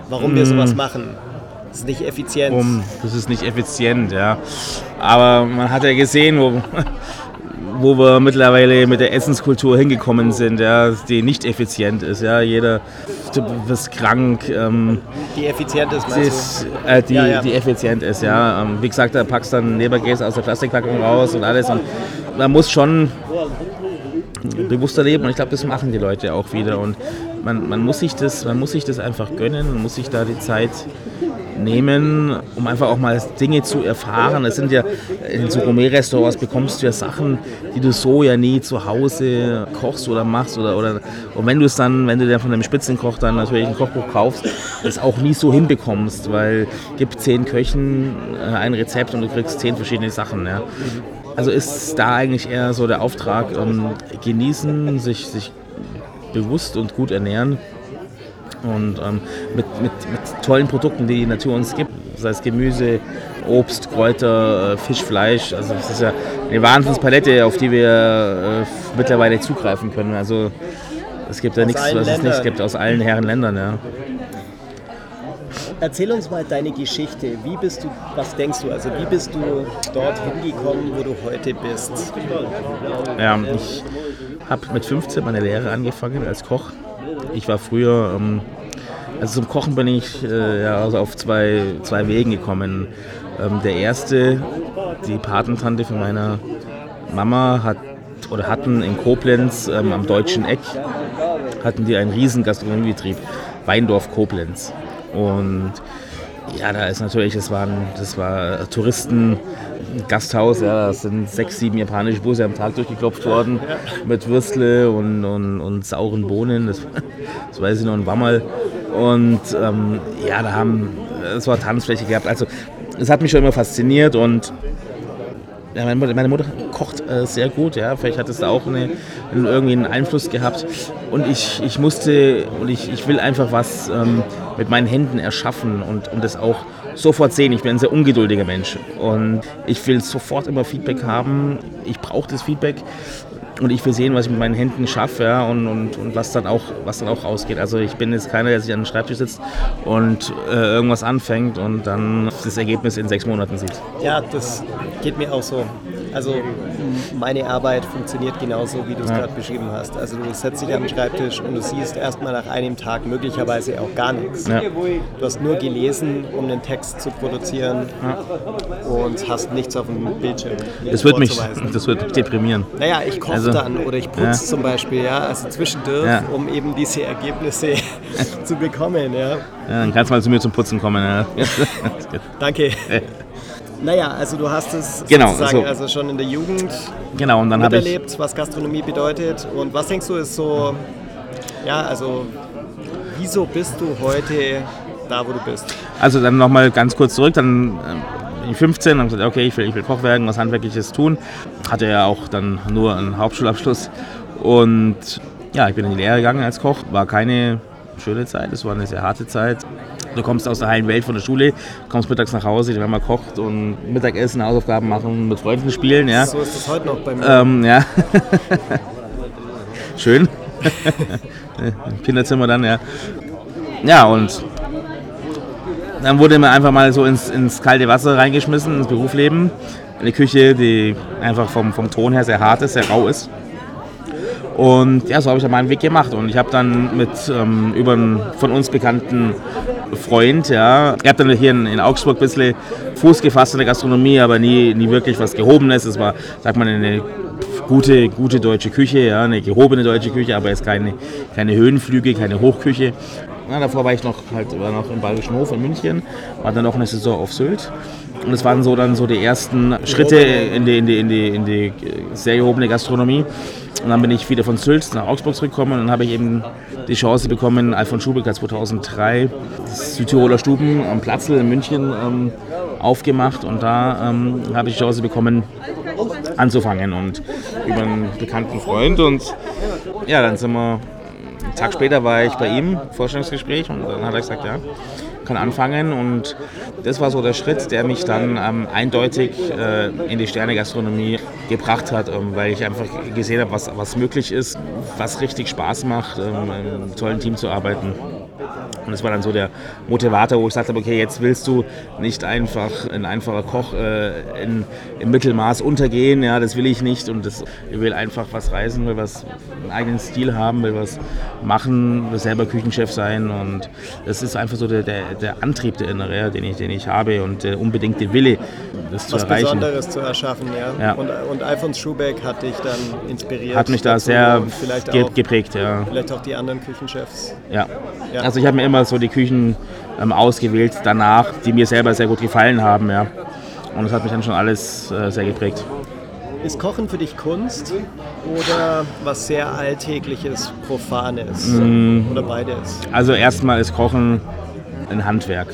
Warum wir sowas machen? Das ist nicht effizient. um. Das ist nicht effizient, ja. Aber man hat ja gesehen, wo, <laughs> wo wir mittlerweile mit der Essenskultur hingekommen sind, ja, die nicht effizient ist. Ja. Jeder du bist krank, ähm, Die effizient ist, meinst ist, äh, die, Ja, ja. die effizient ist. Ja. Ähm, wie gesagt, da packst dann Leberkäse aus der Plastikpackung raus und alles. Und man muss schon bewusster leben und ich glaube, das machen die Leute auch wieder. Und man, man, muss sich das, man muss sich das einfach gönnen, man muss sich da die Zeit nehmen, um einfach auch mal Dinge zu erfahren. Es sind ja in so Gourmet-Restaurants bekommst du ja Sachen, die du so ja nie zu Hause kochst oder machst oder oder und wenn du es dann, wenn du dann von einem Spitzenkoch dann natürlich ein Kochbuch kaufst, das auch nie so hinbekommst, weil gibt zehn Köchen äh, ein Rezept und du kriegst zehn verschiedene Sachen. Ja. Also ist da eigentlich eher so der Auftrag, ähm, genießen, sich, sich bewusst und gut ernähren und ähm, mit, mit, mit tollen Produkten, die die Natur uns gibt, sei es Gemüse, Obst, Kräuter, äh, Fisch, Fleisch. Also das ist ja eine Wahnsinnspalette, auf die wir äh, mittlerweile zugreifen können. Also es gibt ja nichts, allen was es nicht gibt aus allen Herren Ländern. Ja. Erzähl uns mal deine Geschichte. Wie bist du, was denkst du? Also wie bist du dorthin gekommen, wo du heute bist? Ja, ich habe mit 15 meine Lehre angefangen als Koch. Ich war früher ähm, Also zum Kochen bin ich äh, ja, also auf zwei, zwei Wegen gekommen. Ähm, der erste, die Patentante von meiner Mama hat oder hatten in Koblenz ähm, am Deutschen Eck hatten die einen riesen Gastronomiebetrieb, Weindorf Koblenz. Und ja, da ist natürlich, das, waren, das war Touristen, Gasthaus, ja, das sind sechs, sieben japanische Busse am Tag durchgeklopft worden mit Würstle und, und, und sauren Bohnen, das, <laughs> das weiß ich noch, ein Wammerl. Und ähm, ja, da haben, es war Tanzfläche gehabt. Also es hat mich schon immer fasziniert und ja, meine, Mutter, meine Mutter kocht äh, sehr gut, ja. Vielleicht hat es da auch eine, irgendwie einen Einfluss gehabt. Und ich, ich musste und ich, ich will einfach was ähm, mit meinen Händen erschaffen und, und das auch sofort sehen. Ich bin ein sehr ungeduldiger Mensch und ich will sofort immer Feedback haben. Ich brauche das Feedback und ich will sehen, was ich mit meinen Händen schaffe ja, und, und, und was, dann auch, was dann auch rausgeht. Also ich bin jetzt keiner, der sich an den Schreibtisch sitzt und äh, irgendwas anfängt und dann das Ergebnis in sechs Monaten sieht. Ja, das geht mir auch so. Also meine Arbeit funktioniert genauso, wie du es ja. gerade beschrieben hast. Also du setzt dich an den Schreibtisch und du siehst erstmal nach einem Tag möglicherweise auch gar nichts. Ja. Du hast nur gelesen, um einen Text zu produzieren ja. und hast nichts auf dem Bildschirm. Das wird mich, das wird deprimieren. Naja, ich koche also, dann oder ich putze zum Beispiel, ja, also zwischendurch, um eben diese Ergebnisse <laughs> zu bekommen. Ja. dann kannst du mal zu mir zum Putzen kommen. Danke. <laughs> Naja, also du hast es genau, sozusagen so. also schon in der Jugend genau, und dann miterlebt, ich was Gastronomie bedeutet. Und was denkst du ist so, ja, also wieso bist du heute da, wo du bist? Also dann nochmal ganz kurz zurück, dann äh, bin ich 15 und gesagt, okay, ich will, ich will Koch werden, was Handwerkliches tun. Hatte ja auch dann nur einen Hauptschulabschluss. Und ja, ich bin in die Lehre gegangen als Koch. War keine schöne Zeit, es war eine sehr harte Zeit. Du kommst aus der heilen Welt von der Schule, kommst mittags nach Hause, die Mama kocht und Mittagessen, Hausaufgaben machen, mit Freunden spielen. Ja. So ist es heute noch bei mir. Ähm, ja. <laughs> Schön. Im <laughs> Kinderzimmer dann, ja. Ja, und dann wurde mir einfach mal so ins, ins kalte Wasser reingeschmissen, ins Berufsleben. Eine Küche, die einfach vom, vom Ton her sehr hart ist, sehr rau ist. Und ja, so habe ich dann meinen Weg gemacht. Und ich habe dann mit ähm, über einen von uns bekannten Freund, ja, ich habe dann hier in, in, Augsburg ein bisschen Fuß gefasst in der Gastronomie, aber nie, nie wirklich was Gehobenes. Es war, sagt man, eine gute, gute deutsche Küche, ja, eine gehobene deutsche Küche, aber jetzt keine, keine Höhenflüge, keine Hochküche. Ja, davor war ich noch, halt, war noch im Bayerischen Hof in München, war dann noch eine Saison auf Sylt. Und das waren so dann so die ersten Schritte in die, in die, in die, in die sehr gehobene Gastronomie. Und dann bin ich wieder von Sylt nach Augsburg zurückgekommen und dann habe ich eben die Chance bekommen, Alfons Schubeck hat 2003 das Südtiroler Stuben am Platzl in München ähm, aufgemacht. Und da ähm, habe ich die Chance bekommen, anzufangen und über einen bekannten Freund. Und ja, dann sind wir, einen Tag später war ich bei ihm, Vorstellungsgespräch. Und dann hat er gesagt, ja, kann anfangen. Und das war so der Schritt, der mich dann ähm, eindeutig äh, in die Sternegastronomie gebracht hat, ähm, weil ich einfach gesehen habe, was, was möglich ist, was richtig Spaß macht, ähm, in einem tollen Team zu arbeiten. Und das war dann so der Motivator, wo ich sagte, okay, jetzt willst du nicht einfach ein einfacher Koch äh, in, im Mittelmaß untergehen, ja, das will ich nicht. Und das, ich will einfach was reisen, will was, einen eigenen Stil haben, will was machen, will selber Küchenchef sein. Und das ist einfach so der, der, der Antrieb, der innere, den ich, den ich habe und der unbedingte Wille, das was zu erreichen. Was Besonderes zu erschaffen, ja. ja. Und, und Alfons Schubeck hat dich dann inspiriert. Hat mich da sehr ge geprägt, ja. Vielleicht auch die anderen Küchenchefs. Ja. ja. Also ich habe mir immer so die Küchen ähm, ausgewählt danach, die mir selber sehr gut gefallen haben, ja. Und das hat mich dann schon alles äh, sehr geprägt. Ist Kochen für dich Kunst oder was sehr Alltägliches, Profanes mm. oder beides? Also erstmal ist Kochen ein Handwerk.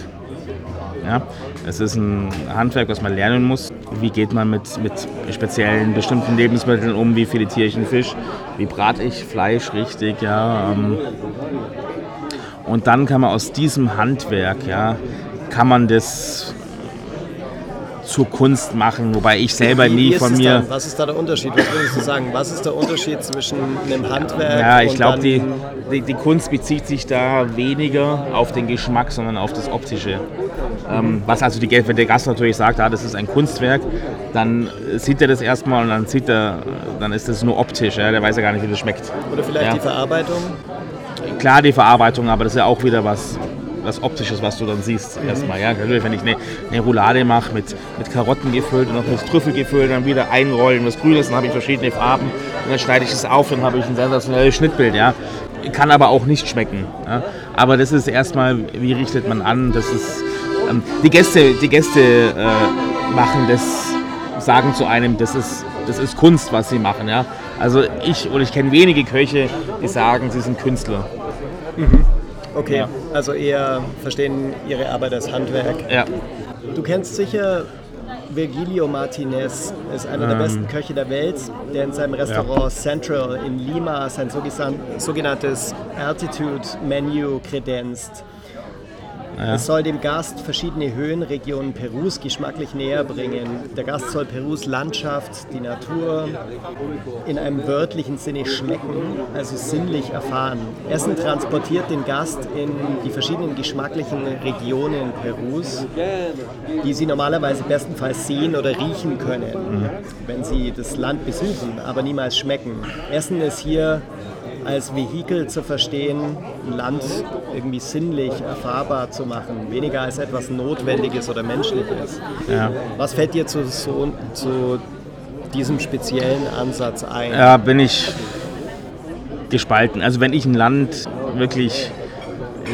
Ja? Es ist ein Handwerk, was man lernen muss. Wie geht man mit, mit speziellen bestimmten Lebensmitteln um? Wie filetiere ich einen Fisch? Wie brate ich Fleisch richtig? Ja? Ähm, und dann kann man aus diesem Handwerk, ja, kann man das zur Kunst machen, wobei ich selber nie von mir. Dann? Was ist da der Unterschied? Was würdest du sagen? Was ist der Unterschied zwischen einem Handwerk? Ja, ich glaube, die, die, die, Kunst bezieht sich da weniger auf den Geschmack, sondern auf das Optische. Ähm, was also die, wenn der Gast natürlich sagt, ah, das ist ein Kunstwerk, dann sieht er das erstmal und dann sieht er, dann ist das nur optisch. Ja, der weiß ja gar nicht, wie das schmeckt. Oder vielleicht ja. die Verarbeitung? Klar, die Verarbeitung, aber das ist ja auch wieder was was Optisches, was du dann siehst. Erstmal, ja. Wenn ich eine, eine Roulade mache mit, mit Karotten gefüllt und noch mit Trüffel gefüllt, dann wieder einrollen, was Grünes, dann habe ich verschiedene Farben und dann schneide ich es auf, dann habe ich ein sensationelles Schnittbild, ja. Kann aber auch nicht schmecken. Ja. Aber das ist erstmal, wie richtet man an? Das ist, ähm, die Gäste, die Gäste äh, machen das, sagen zu einem, das ist, das ist Kunst, was sie machen, ja. Also ich oder ich kenne wenige Köche, die sagen, sie sind Künstler. Mhm. Okay, ja. also eher verstehen ihre Arbeit als Handwerk. Ja. Du kennst sicher Virgilio Martinez, ist einer ähm. der besten Köche der Welt, der in seinem Restaurant ja. Central in Lima sein sogenanntes Altitude Menu kredenzt. Ja. Es soll dem Gast verschiedene Höhenregionen Perus geschmacklich näher bringen. Der Gast soll Perus Landschaft, die Natur in einem wörtlichen Sinne schmecken, also sinnlich erfahren. Essen transportiert den Gast in die verschiedenen geschmacklichen Regionen Perus, die sie normalerweise bestenfalls sehen oder riechen können, mhm. wenn sie das Land besuchen, aber niemals schmecken. Essen ist hier als Vehikel zu verstehen, ein Land irgendwie sinnlich erfahrbar zu machen, weniger als etwas Notwendiges oder Menschliches. Ja. Was fällt dir zu, so, zu diesem speziellen Ansatz ein? Ja, bin ich gespalten. Also wenn ich ein Land wirklich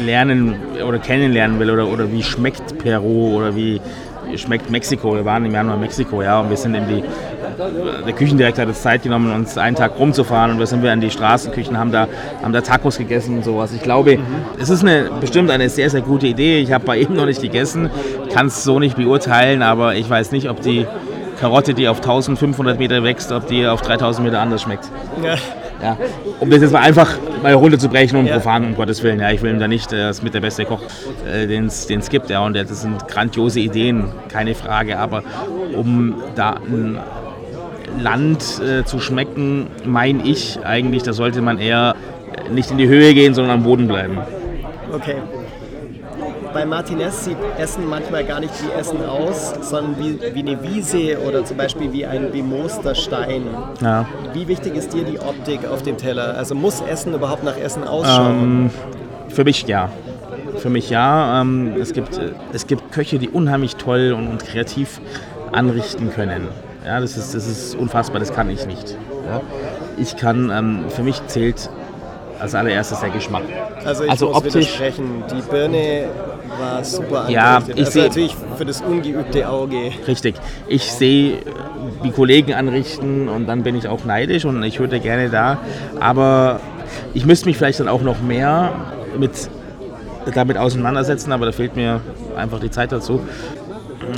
lernen oder kennenlernen will oder, oder wie schmeckt Peru oder wie schmeckt Mexiko. Wir waren im Januar in Mexiko, ja, und wir sind in die, der Küchendirektor hat uns Zeit genommen, uns einen Tag rumzufahren und wir sind wir in die Straßenküchen, haben da, haben da Tacos gegessen und sowas. Ich glaube, mhm. es ist eine, bestimmt eine sehr, sehr gute Idee. Ich habe bei ihm noch nicht gegessen, kann es so nicht beurteilen, aber ich weiß nicht, ob die Karotte, die auf 1500 Meter wächst, ob die auf 3000 Meter anders schmeckt. Ja. Ja, um das jetzt mal einfach mal runterzubrechen und ja. profan, um Gottes Willen. Ja, ich will ihm da nicht, er ist mit der beste Koch, äh, den es gibt. Ja, und das sind grandiose Ideen, keine Frage. Aber um da ein Land äh, zu schmecken, meine ich eigentlich, da sollte man eher nicht in die Höhe gehen, sondern am Boden bleiben. Okay bei Martinez sieht Essen manchmal gar nicht wie Essen aus, sondern wie, wie eine Wiese oder zum Beispiel wie ein bemooster Stein. Ja. Wie wichtig ist dir die Optik auf dem Teller? Also muss Essen überhaupt nach Essen ausschauen? Ähm, für mich ja. Für mich ja. Ähm, es, gibt, es gibt Köche, die unheimlich toll und, und kreativ anrichten können. Ja, das ist, das ist unfassbar, das kann ich nicht. Ja. Ich kann, ähm, für mich zählt als allererstes der Geschmack. Also ich also muss optisch. Die Birne war super Ja, ich also sehe natürlich für das ungeübte Auge. Richtig. Ich sehe, wie Kollegen anrichten und dann bin ich auch neidisch und ich würde gerne da. Aber ich müsste mich vielleicht dann auch noch mehr mit damit auseinandersetzen, aber da fehlt mir einfach die Zeit dazu.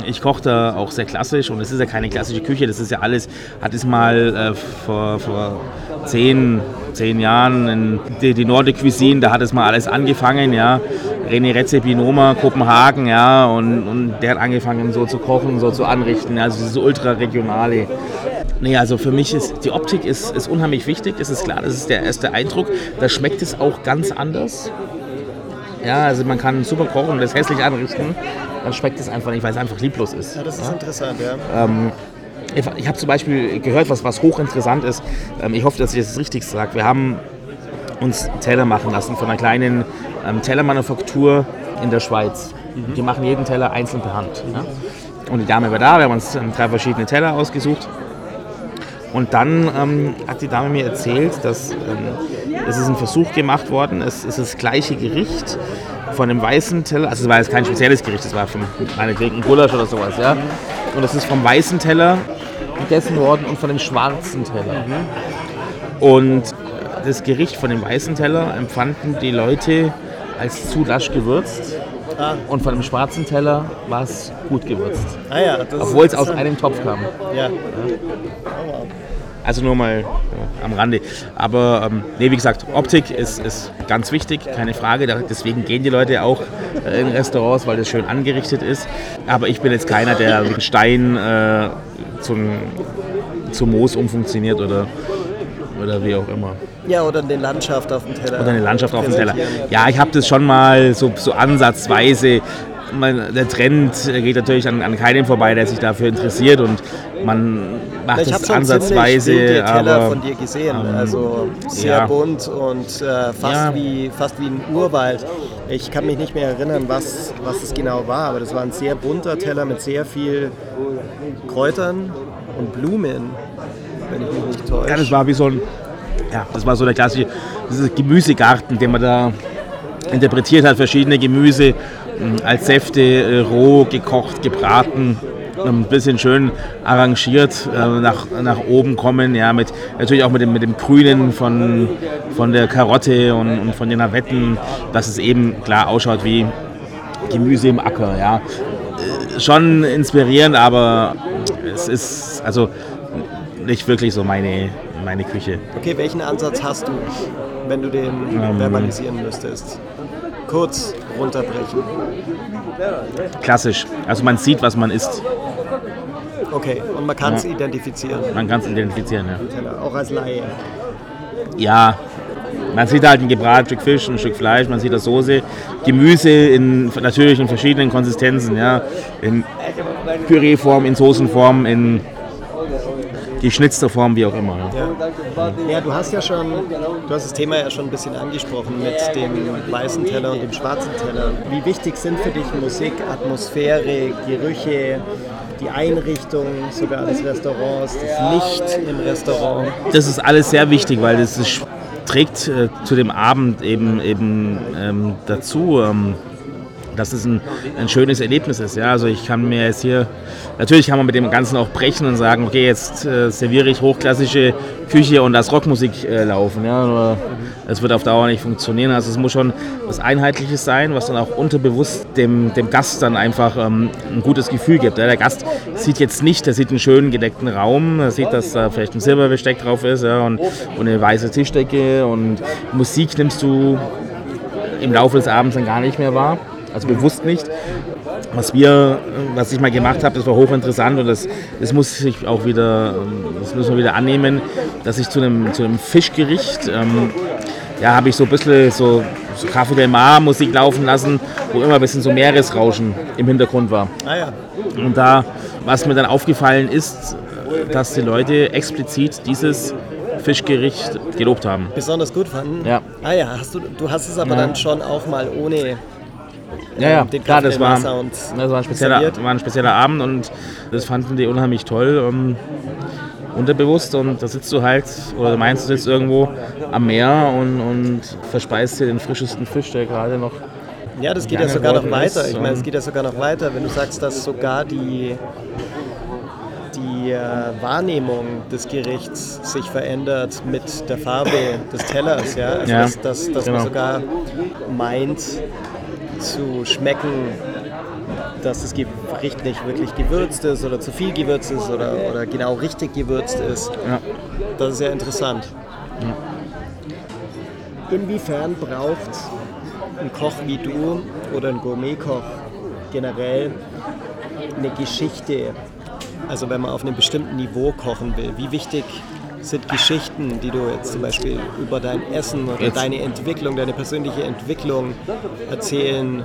Ich koche da auch sehr klassisch und es ist ja keine klassische Küche, das ist ja alles, hat es mal äh, vor, vor zehn, zehn Jahren in die, die Nordic Cuisine, da hat es mal alles angefangen, ja. René Rezepinoma, Kopenhagen, ja, und, und der hat angefangen so zu kochen, so zu anrichten, also diese ultra-regionale. Nee, also für mich ist die Optik ist, ist unheimlich wichtig, das ist klar, das ist der erste Eindruck. Da schmeckt es auch ganz anders. Ja, also man kann super kochen und das hässlich anrichten, dann schmeckt es einfach nicht, weil es einfach lieblos ist. Ja, das ist ja? interessant, ja. Ähm, ich habe zum Beispiel gehört, was, was hochinteressant ist. Ähm, ich hoffe, dass ich das richtig sage. Wir haben uns Teller machen lassen von einer kleinen ähm, Tellermanufaktur in der Schweiz. Mhm. Die machen jeden Teller einzeln per Hand. Ja? Und die Dame war da, wir haben uns ähm, drei verschiedene Teller ausgesucht. Und dann ähm, hat die Dame mir erzählt, dass ähm, es ist ein Versuch gemacht worden, es ist das gleiche Gericht von einem weißen Teller, also es war jetzt kein spezielles Gericht, es war von meinetwegen ein Gulasch oder sowas, ja. Und es ist vom weißen Teller gegessen worden und von dem schwarzen Teller. Und das Gericht von dem weißen Teller empfanden die Leute als zu lasch gewürzt. Ah. Und von dem schwarzen Teller war es gut gewürzt. Ah ja, Obwohl es aus einem Topf kam. Ja. ja. Also nur mal ja, am Rande. Aber ähm, nee, wie gesagt, Optik ist, ist ganz wichtig, keine Frage. Deswegen gehen die Leute auch äh, in Restaurants, weil das schön angerichtet ist. Aber ich bin jetzt keiner, der wie ein Stein äh, zum, zum Moos umfunktioniert oder, oder wie auch immer. Ja, oder eine Landschaft auf dem Teller. Oder eine Landschaft auf dem Teller. Ja, ich habe das schon mal so, so ansatzweise man, der Trend geht natürlich an, an keinem vorbei, der sich dafür interessiert und man macht ich es ansatzweise. Teller aber, von dir gesehen, ähm, also sehr ja. bunt und äh, fast, Ja. wie, fast wie ein Urwald. Ich kann mich nicht mehr erinnern, was, was es genau war, aber das war ein sehr bunter Teller mit sehr viel Kräutern und Blumen, wenn ich mich nicht täusche. Ja, das war wie so ein, ja, das war so der klassische Gemüsegarten, den man da interpretiert hat, verschiedene Gemüse als Säfte äh, roh, gekocht, gebraten, ein bisschen schön arrangiert äh, nach, nach oben kommen, ja, mit natürlich auch mit dem, mit dem Grünen von, von der Karotte und, und von den Navetten, dass es eben klar ausschaut wie Gemüse im Acker, ja. Äh, Schon inspirierend, aber es ist also nicht wirklich so meine, meine Küche. Okay, welchen Ansatz hast du, wenn du den Ähm. verbalisieren müsstest? Kurz runterbrechen. Klassisch. Also man sieht, was man isst. Okay, und man kann es Ja. identifizieren. Man kann es identifizieren, ja. Auch als Laie. Ja, man sieht halt ein gebratenes Stück Fisch, ein Stück Fleisch, man sieht das Soße, Gemüse in natürlich in verschiedenen Konsistenzen, ja. In Püreeform, in Soßenform, in geschnitzter Form, wie auch immer. Ja. Ja. ja, du hast ja schon, du hast das Thema ja schon ein bisschen angesprochen mit dem weißen Teller und dem schwarzen Teller. Wie wichtig sind für dich Musik, Atmosphäre, Gerüche, die Einrichtung sogar des Restaurants, das Licht im Restaurant? Das ist alles sehr wichtig, weil das ist, trägt äh, zu dem Abend eben, eben ähm, dazu. Ähm, dass es ein, ein schönes Erlebnis ist. Ja? Also ich kann mir jetzt hier, natürlich kann man mit dem Ganzen auch brechen und sagen, okay, jetzt äh, serviere ich hochklassische Küche und lass Rockmusik äh, laufen. Ja? Nur es wird auf Dauer nicht funktionieren. Also es muss schon was Einheitliches sein, was dann auch unterbewusst dem, dem Gast dann einfach ähm, ein gutes Gefühl gibt. Ja? Der Gast sieht jetzt nicht, der sieht einen schönen gedeckten Raum, er sieht, dass da vielleicht ein Silberbesteck drauf ist ja? und, und eine weiße Tischdecke und Musik nimmst du im Laufe des Abends dann gar nicht mehr wahr. Also bewusst nicht. Was wir, was ich mal gemacht habe, das war hochinteressant und das, das muss ich auch wieder, das müssen wir wieder annehmen, dass ich zu einem, zu einem Fischgericht, ähm, ja, habe ich so ein bisschen so, so Café del Mar Musik laufen lassen, wo immer ein bisschen so Meeresrauschen im Hintergrund war. Ah ja, Und da, was mir dann aufgefallen ist, dass die Leute explizit dieses Fischgericht gelobt haben. besonders gut fanden. Ja. Ah ja, hast du, du hast es aber Ja. dann schon auch mal ohne Ja, ja, den klar, das war, und das war, ein spezieller, war ein spezieller Abend und das fanden die unheimlich toll. Ähm, unterbewusst und da sitzt du halt, oder meinst, du sitzt irgendwo am Meer und, und verspeist dir den frischesten Fisch, der gerade noch. Ja, das geht ja sogar noch weiter. Ich meine, es und- geht ja sogar noch weiter, wenn du sagst, dass sogar die, die äh, Wahrnehmung des Gerichts sich verändert mit der Farbe des Tellers. Ja? Also Ja, dass, dass, dass man genau. sogar meint zu schmecken, dass das Gericht nicht wirklich gewürzt ist oder zu viel gewürzt ist oder, oder genau richtig gewürzt ist. Ja. Das ist ja interessant. Inwiefern braucht ein Koch wie du oder ein Gourmetkoch generell eine Geschichte? Also wenn man auf einem bestimmten Niveau kochen will, wie wichtig sind Geschichten, die du jetzt zum Beispiel über dein Essen oder Jetzt- deine Entwicklung, deine persönliche Entwicklung erzählen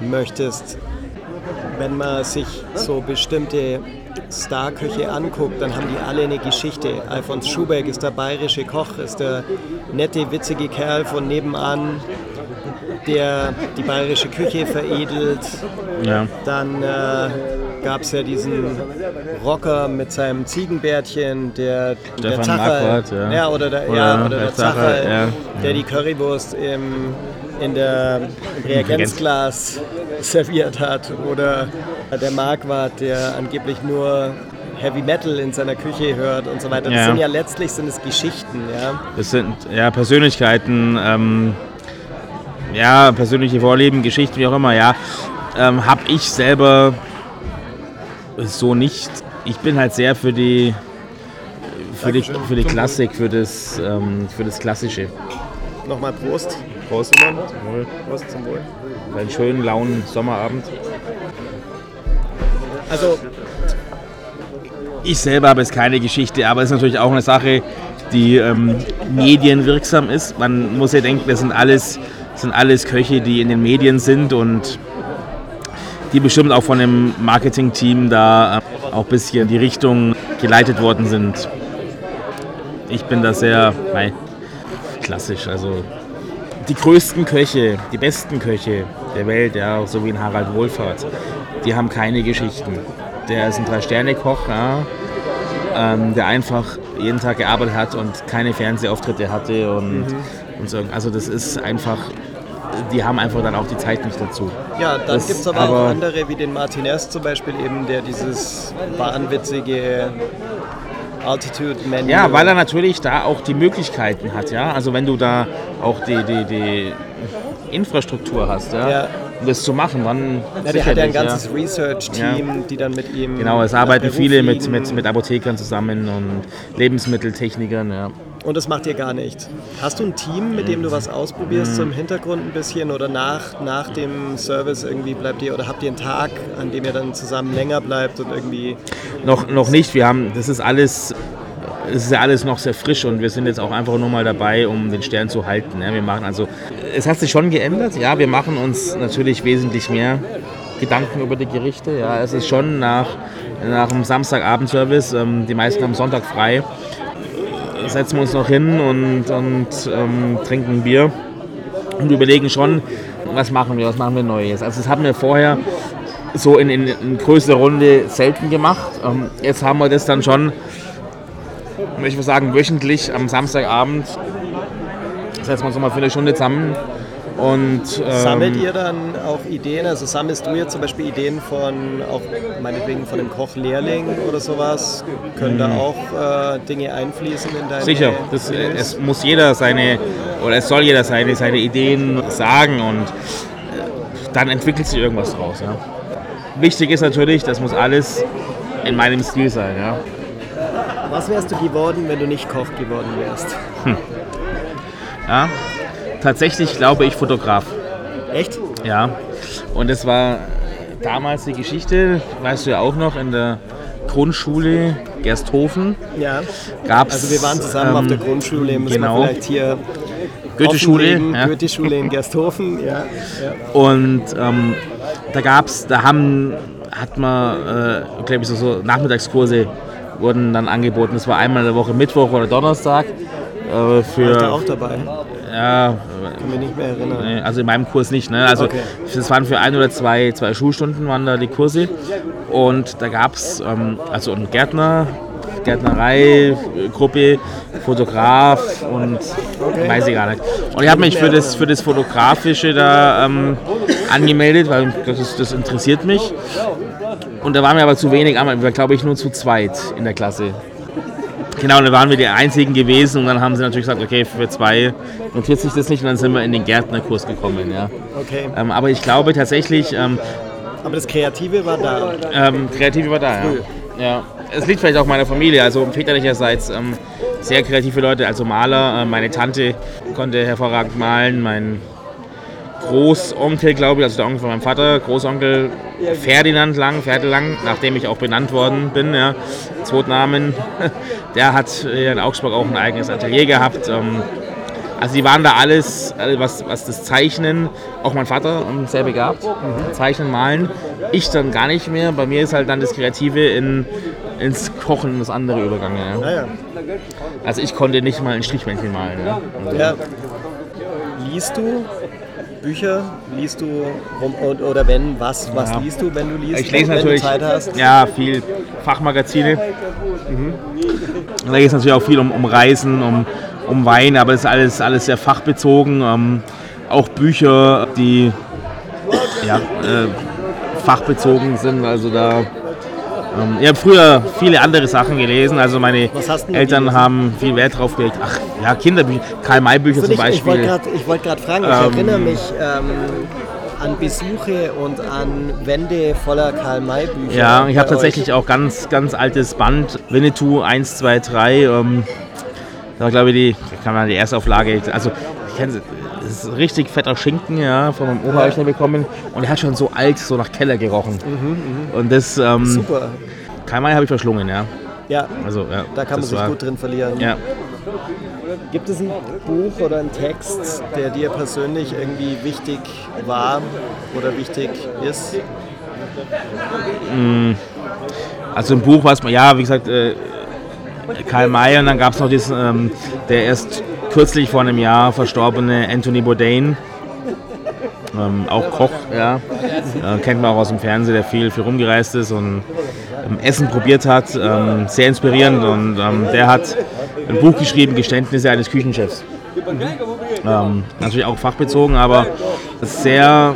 möchtest? Wenn man sich so bestimmte Starköche anguckt, dann haben die alle eine Geschichte. Alfons Schubeck ist der bayerische Koch, ist der nette, witzige Kerl von nebenan, der die bayerische Küche veredelt. Ja. Dann äh, gab es ja diesen Rocker mit seinem Ziegenbärtchen, der, der Stefan Zacherl, Marquardt, ja. oder der, Oder ja, oder der der Zacherl, Zacherl, ja. der Ja. die Currywurst im, in der, im Reagenzglas serviert hat. Oder der Marquardt, der angeblich nur Heavy Metal in seiner Küche hört und so weiter. Das Ja. sind ja letztlich sind es Geschichten. Ja? Das sind ja Persönlichkeiten, ähm, ja, persönliche Vorlieben, Geschichten, wie auch immer, ja. Ähm, hab ich selber so nicht. Ich bin halt sehr für die für die, für die Klassik, für das, ähm, für das Klassische. Nochmal Prost. Prost, Simon. Prost zum Wohl. einen schönen, lauen Sommerabend. Also Ich selber habe jetzt keine Geschichte, aber es ist natürlich auch eine Sache, die ähm, medienwirksam ist. Man muss ja denken, das sind alles, das sind alles Köche, die in den Medien sind und die bestimmt auch von dem Marketing-Team da äh, auch ein bisschen in die Richtung geleitet worden sind. Ich bin da sehr nein, klassisch, also die größten Köche, die besten Köche der Welt, ja, so wie ein Harald Wohlfahrt, die haben keine Geschichten. Der ist ein Drei-Sterne-Koch, ja, ähm, der einfach jeden Tag gearbeitet hat und keine Fernsehauftritte hatte und, mhm. und so. Also das ist einfach, die haben einfach dann auch die Zeit nicht dazu. Ja, dann gibt es aber, aber, auch andere wie den Martinez zum Beispiel eben, der dieses wahnwitzige Altitude Menu. Ja, weil er natürlich da auch die Möglichkeiten hat, ja. Also wenn du da auch die, die, die Infrastruktur hast, ja. ja. das zu machen, dann. Ja, der hat ja ein ganzes ja. Research-Team, ja. die dann mit ihm. Genau, es arbeiten viele mit, mit, mit Apothekern zusammen und Lebensmitteltechnikern, ja. Und das macht ihr gar nicht. Hast du ein Team, mit dem du was ausprobierst, so im Hintergrund ein bisschen oder nach, nach dem Service irgendwie bleibt ihr oder habt ihr einen Tag, an dem ihr dann zusammen länger bleibt und irgendwie. Noch, noch nicht. Wir haben, das ist alles es ist ja alles noch sehr frisch und wir sind jetzt auch einfach nur mal dabei, um den Stern zu halten. Ja, wir machen also, es hat sich schon geändert. Ja, wir machen uns natürlich wesentlich mehr Gedanken über die Gerichte. Ja, es ist schon nach, nach dem Samstagabendservice, ähm, die meisten haben Sonntag frei setzen wir uns noch hin und, und ähm, trinken Bier und überlegen schon, was machen wir, was machen wir Neues. Also das haben wir vorher so in, in, in größere Runde selten gemacht. Ähm, jetzt haben wir das dann schon, ich würde sagen, wöchentlich am Samstagabend setzen wir uns nochmal für eine Stunde zusammen und, ähm, Sammelt ihr dann auch Ideen? Also sammelst du jetzt zum Beispiel Ideen von auch meinetwegen von dem Kochlehrling oder sowas? Können da mhm. auch äh, Dinge einfließen in deine Sicher, das, es muss jeder seine oder es soll jeder seine, seine Ideen sagen und äh, dann entwickelt sich irgendwas draus. Ja. Wichtig ist natürlich, das muss alles in meinem Stil sein. Ja. Was wärst du geworden, wenn du nicht Koch geworden wärst? Hm. Ja, tatsächlich, glaube ich, Fotograf. Echt? Ja. Und es war damals die Geschichte, weißt du ja auch noch, in der Grundschule Gersthofen. Ja. Gab's, also wir waren zusammen ähm, auf der ähm, Grundschule, müssen genau. wir vielleicht hier Goethe-Schule. Ja. Goethe-Schule in Gersthofen, ja. ja. Und ähm, da gab's, da haben, hat man, äh, glaube ich, so, so Nachmittagskurse wurden dann angeboten. Das war einmal in der Woche Mittwoch oder Donnerstag. Äh, für, war ich da auch dabei? Ja. Kann mich nicht mehr erinnern. Also in meinem Kurs nicht. Ne? Also okay. das waren für ein oder zwei, zwei Schulstunden waren da die Kurse. Und da gab es ähm, also einen Gärtner, Gärtnerei-Gruppe, Fotograf und okay. weiß ich gar nicht. Und ich habe mich für das, für das Fotografische da ähm, angemeldet, weil das, ist, das interessiert mich. Und da waren wir aber zu wenig, wir waren glaube ich nur zu zweit in der Klasse. Genau, dann waren wir die Einzigen gewesen und dann haben sie natürlich gesagt, okay, für zwei notiert sich das nicht und dann sind wir in den Gärtnerkurs gekommen. Ja. Okay. Ähm, aber ich glaube tatsächlich... Ähm, aber das Kreative war da? Ähm, Kreative war da, Früh. ja. ja. Es liegt vielleicht auch meiner Familie, also väterlicherseits ähm, sehr kreative Leute, also Maler. Äh, meine Tante konnte hervorragend malen, mein Großonkel, glaube ich, also der Onkel von meinem Vater, Großonkel Ferdinand Lang, Ferdelang, nachdem ich auch benannt worden bin, ja, Zweitnamen, <laughs> der hat hier in Augsburg auch ein eigenes Atelier gehabt. Ähm, also die waren da alles, was, was das Zeichnen, auch mein Vater ähm, sehr begabt, mhm. Zeichnen, Malen. Ich dann gar nicht mehr. Bei mir ist halt dann das Kreative in, ins Kochen das andere übergangen. Ja. Ja, ja. Also ich konnte nicht mal ein Strichmännchen malen. Ja. Also, Liest du Bücher liest du rum, oder wenn, was, was ja. liest du, wenn du liest, ich lese wenn, natürlich, Zeit hast? Ja, viel Fachmagazine. Mhm. Da geht es natürlich auch viel um, um Reisen, um, um Wein, aber es ist alles, alles sehr fachbezogen. Ähm, auch Bücher, die ja, äh, fachbezogen sind. Also da ähm, ich habe früher viele andere Sachen gelesen. Also meine Eltern gelesen? haben viel Wert drauf gelegt. Ach ja, Kinderbücher, Karl-May-Bücher zum Beispiel. Ich wollte gerade fragen, ich ähm, erinnere mich ähm, an Besuche und an Wände voller Karl-May-Bücher. Ja, ich habe tatsächlich auch ganz, ganz altes Band. Winnetou 1, 2, 3. Ähm, da glaube ich, die, kann man die Erstauflage, also ich kenne das ist richtig fetter Schinken, ja, von meinem Opa den bekommen. Und er hat schon so alt, so nach Keller gerochen. Mhm, mh. Und das. Ähm, Super. Keinmal habe ich verschlungen, ja. Ja. Also, ja. Da kann man sich war, gut drin verlieren. Ja. Gibt es ein Buch oder einen Text, der dir persönlich irgendwie wichtig war oder wichtig ist? Mm, also ein Buch, was man, ja, wie gesagt, äh, Karl May und dann gab es noch diesen, ähm, der erst kürzlich vor einem Jahr verstorbene Anthony Bourdain. Ähm, auch Koch, ja. Äh, kennt man auch aus dem Fernsehen, der viel, viel rumgereist ist und ähm, Essen probiert hat. Ähm, sehr inspirierend und ähm, der hat ein Buch geschrieben, Geständnisse eines Küchenchefs. Ähm, natürlich auch fachbezogen, aber sehr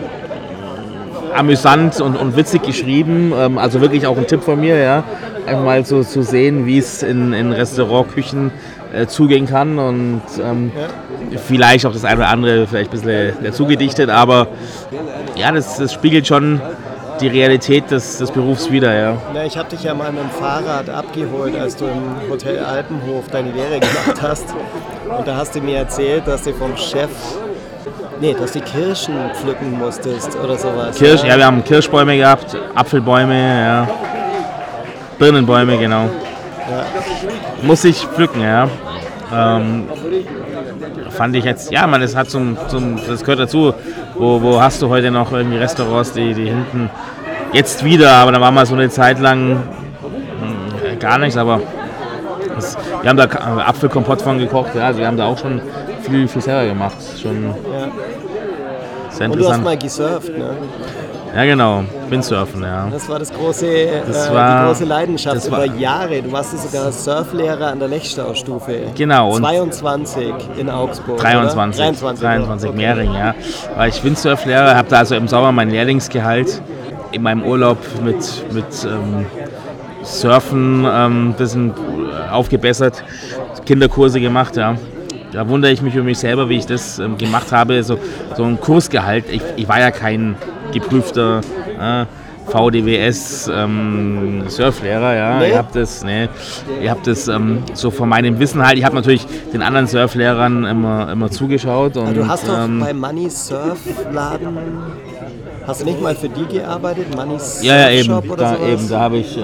amüsant und, und witzig geschrieben. Ähm, also wirklich auch ein Tipp von mir, ja. Einfach mal so zu sehen, wie es in, in Restaurantküchen äh, zugehen kann und ähm, ja. vielleicht auch das eine oder andere vielleicht ein bisschen dazu gedichtet, aber ja, das, das spiegelt schon die Realität des, des Berufs wieder, ja. Na, ich habe dich ja mal mit dem Fahrrad abgeholt, als du im Hotel Alpenhof deine Lehre gemacht hast. Und da hast du mir erzählt, dass du vom Chef Nee, dass du Kirschen pflücken musstest oder sowas. Kirsch, ja, ja wir haben Kirschbäume gehabt, Apfelbäume, ja. Birnenbäume, genau. Ja. Muss ich pflücken, ja. Ähm, fand ich jetzt, ja, man, das hat zum, zum das gehört dazu. Wo, wo hast du heute noch irgendwie Restaurants, die, die hinten jetzt wieder, aber da war mal so eine Zeit lang hm, gar nichts, aber das, wir haben da Apfelkompott von gekocht, ja, also wir haben da auch schon viel, viel selber gemacht. Schon ja. sehr interessant. Und du hast mal gesurft, ne? Ja, genau. Windsurfen, ja. Das war das große, das äh, war, die große Leidenschaft über Jahre. Du warst sogar Surflehrer an der Lechstaustufe. Genau. 22 in Augsburg. 23. 23, 23 okay. Mehring, ja. War ich Windsurflehrer, habe da also im Sommer mein Lehrlingsgehalt in meinem Urlaub mit, mit ähm, Surfen ein ähm, bisschen aufgebessert, Kinderkurse gemacht, ja da wundere ich mich über mich selber, wie ich das ähm, gemacht habe. So, so ein Kursgehalt. Ich, ich war ja kein geprüfter äh, VDWS ähm, Surflehrer, ja. Nee. Ihr habt das, nee, ihr habt das ähm, so von meinem Wissen halt. Ich habe natürlich den anderen Surflehrern immer, immer zugeschaut. Und, du hast doch ähm, bei Money Surfladen Hast du nicht mal für die gearbeitet? Money Surf Ja, ja, eben. Oder da, sowas? eben, da habe ich. Äh,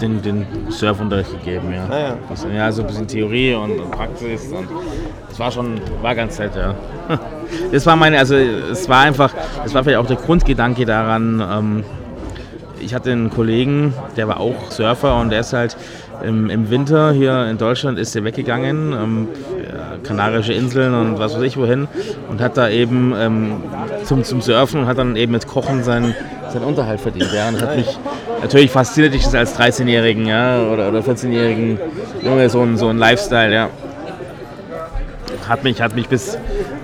den, den Surfunterricht gegeben, ja. Ah, ja. Also, ja, so ein bisschen Theorie und, und Praxis und es war schon, war ganz nett, ja. <laughs> Das war meine, also es war einfach, es war vielleicht auch der Grundgedanke daran, ähm, ich hatte einen Kollegen, der war auch Surfer und der ist halt im, im Winter hier in Deutschland ist er weggegangen, ähm, Kanarische Inseln und was weiß ich wohin und hat da eben ähm, zum, zum Surfen und hat dann eben mit Kochen seinen, seinen Unterhalt verdient. Ja. Und das hat mich natürlich fasziniert, ich das als 13-Jährigen ja, oder, oder 14-Jährigen Junge, so ein, so ein Lifestyle, ja. Hat mich, hat mich bis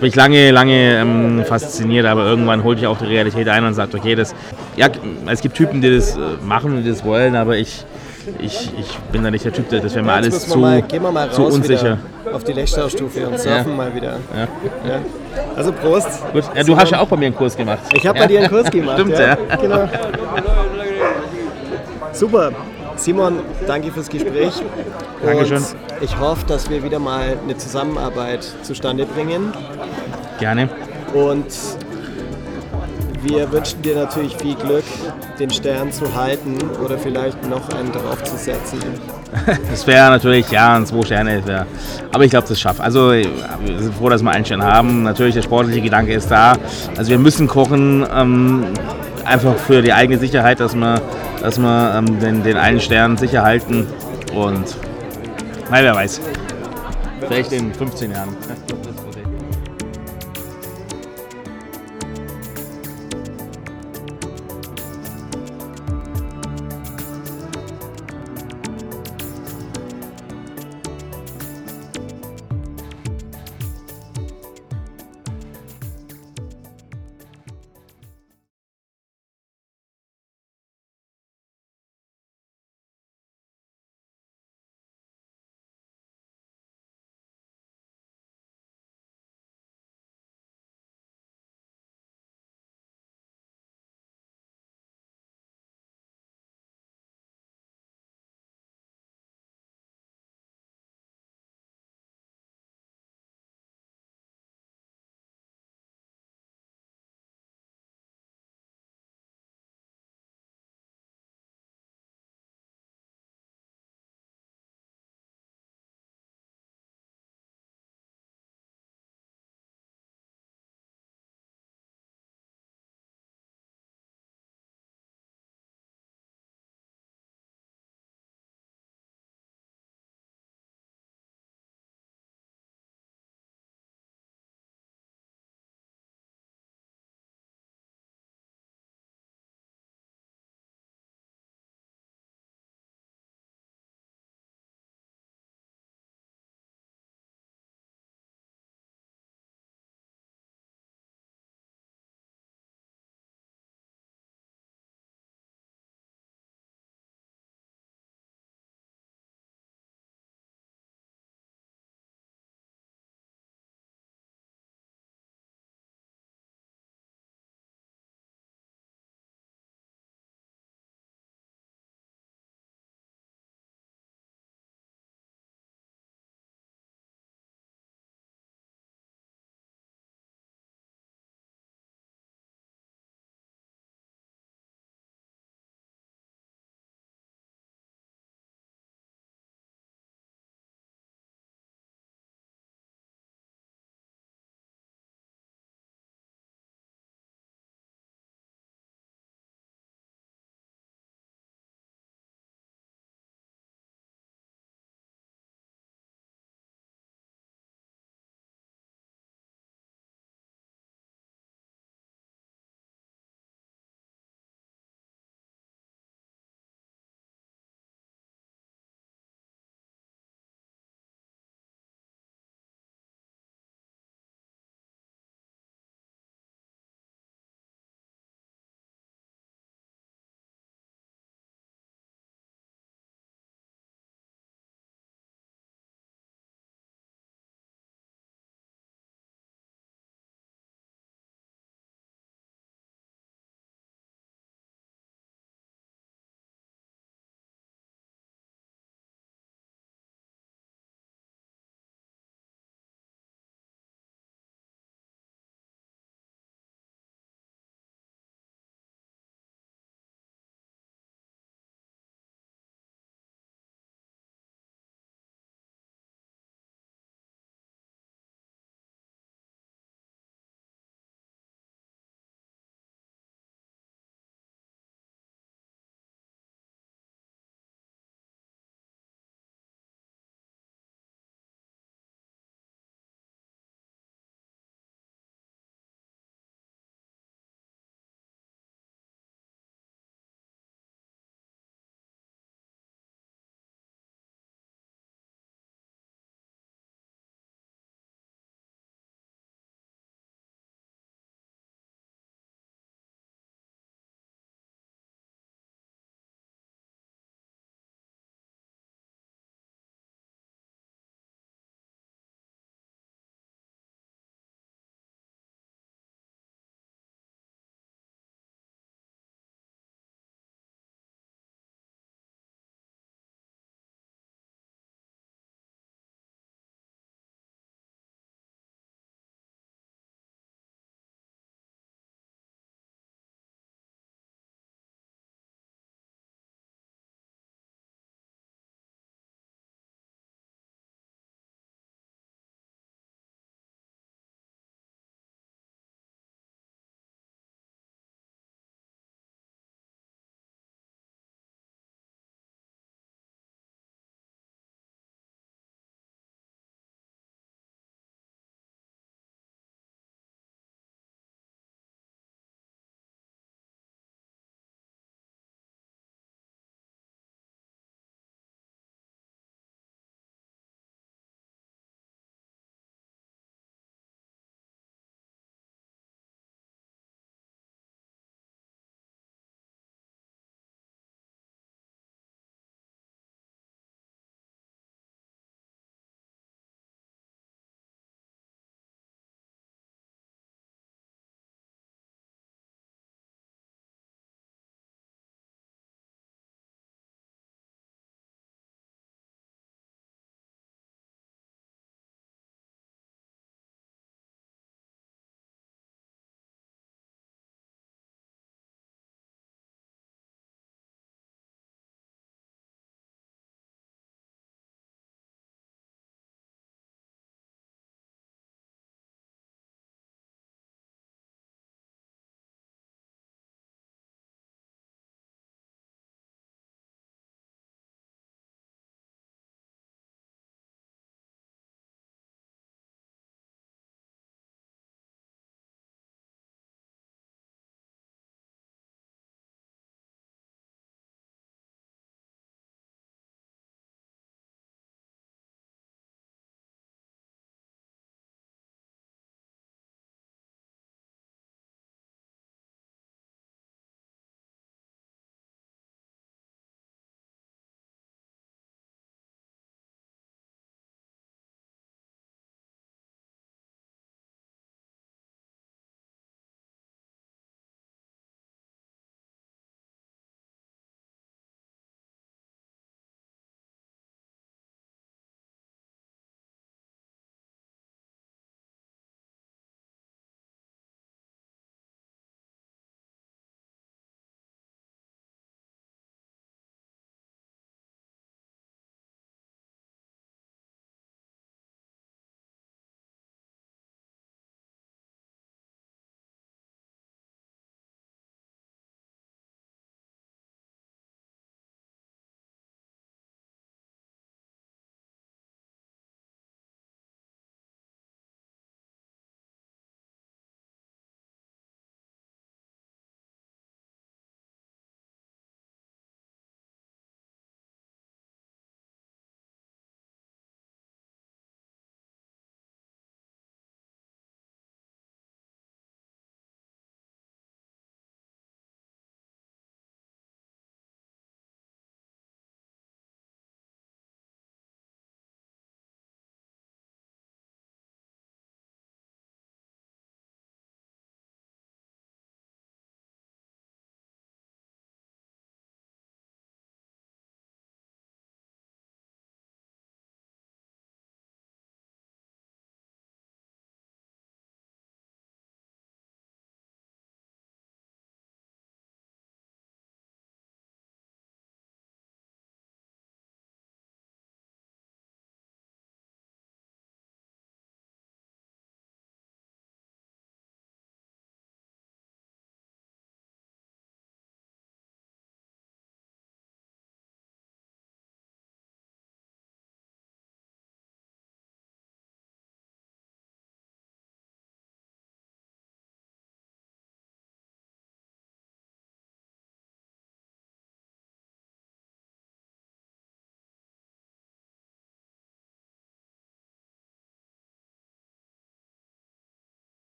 mich lange, lange ähm, fasziniert, aber irgendwann holt ich auch die Realität ein und sagt, okay, das, ja, es gibt Typen, die das äh, machen und die das wollen, aber ich, ich, ich bin da nicht der Typ, das wäre mir alles zu, mal, gehen wir mal zu unsicher. Auf die Lechstaustufe und surfen ja. mal wieder. Ja. Ja. Also Prost. Gut. Ja, du hast ja auch bei mir einen Kurs gemacht. Ich habe bei dir einen Kurs gemacht. <laughs> Stimmt, ja. Genau. Super. Simon, danke fürs Gespräch. Dankeschön. Und ich hoffe, dass wir wieder mal eine Zusammenarbeit zustande bringen. Gerne. Und wir wünschen dir natürlich viel Glück, den Stern zu halten oder vielleicht noch einen draufzusetzen. <laughs> Das wäre natürlich, ja, ein zwei Sterne. Wär, aber ich glaube, das schafft. Also, wir sind froh, dass wir einen Stern haben. Natürlich, der sportliche Gedanke ist da. Also, wir müssen kochen, ähm, einfach für die eigene Sicherheit, dass wir dass wir ähm, den, den einen Stern sicher halten. Und, weil wer weiß, vielleicht in 15 Jahren.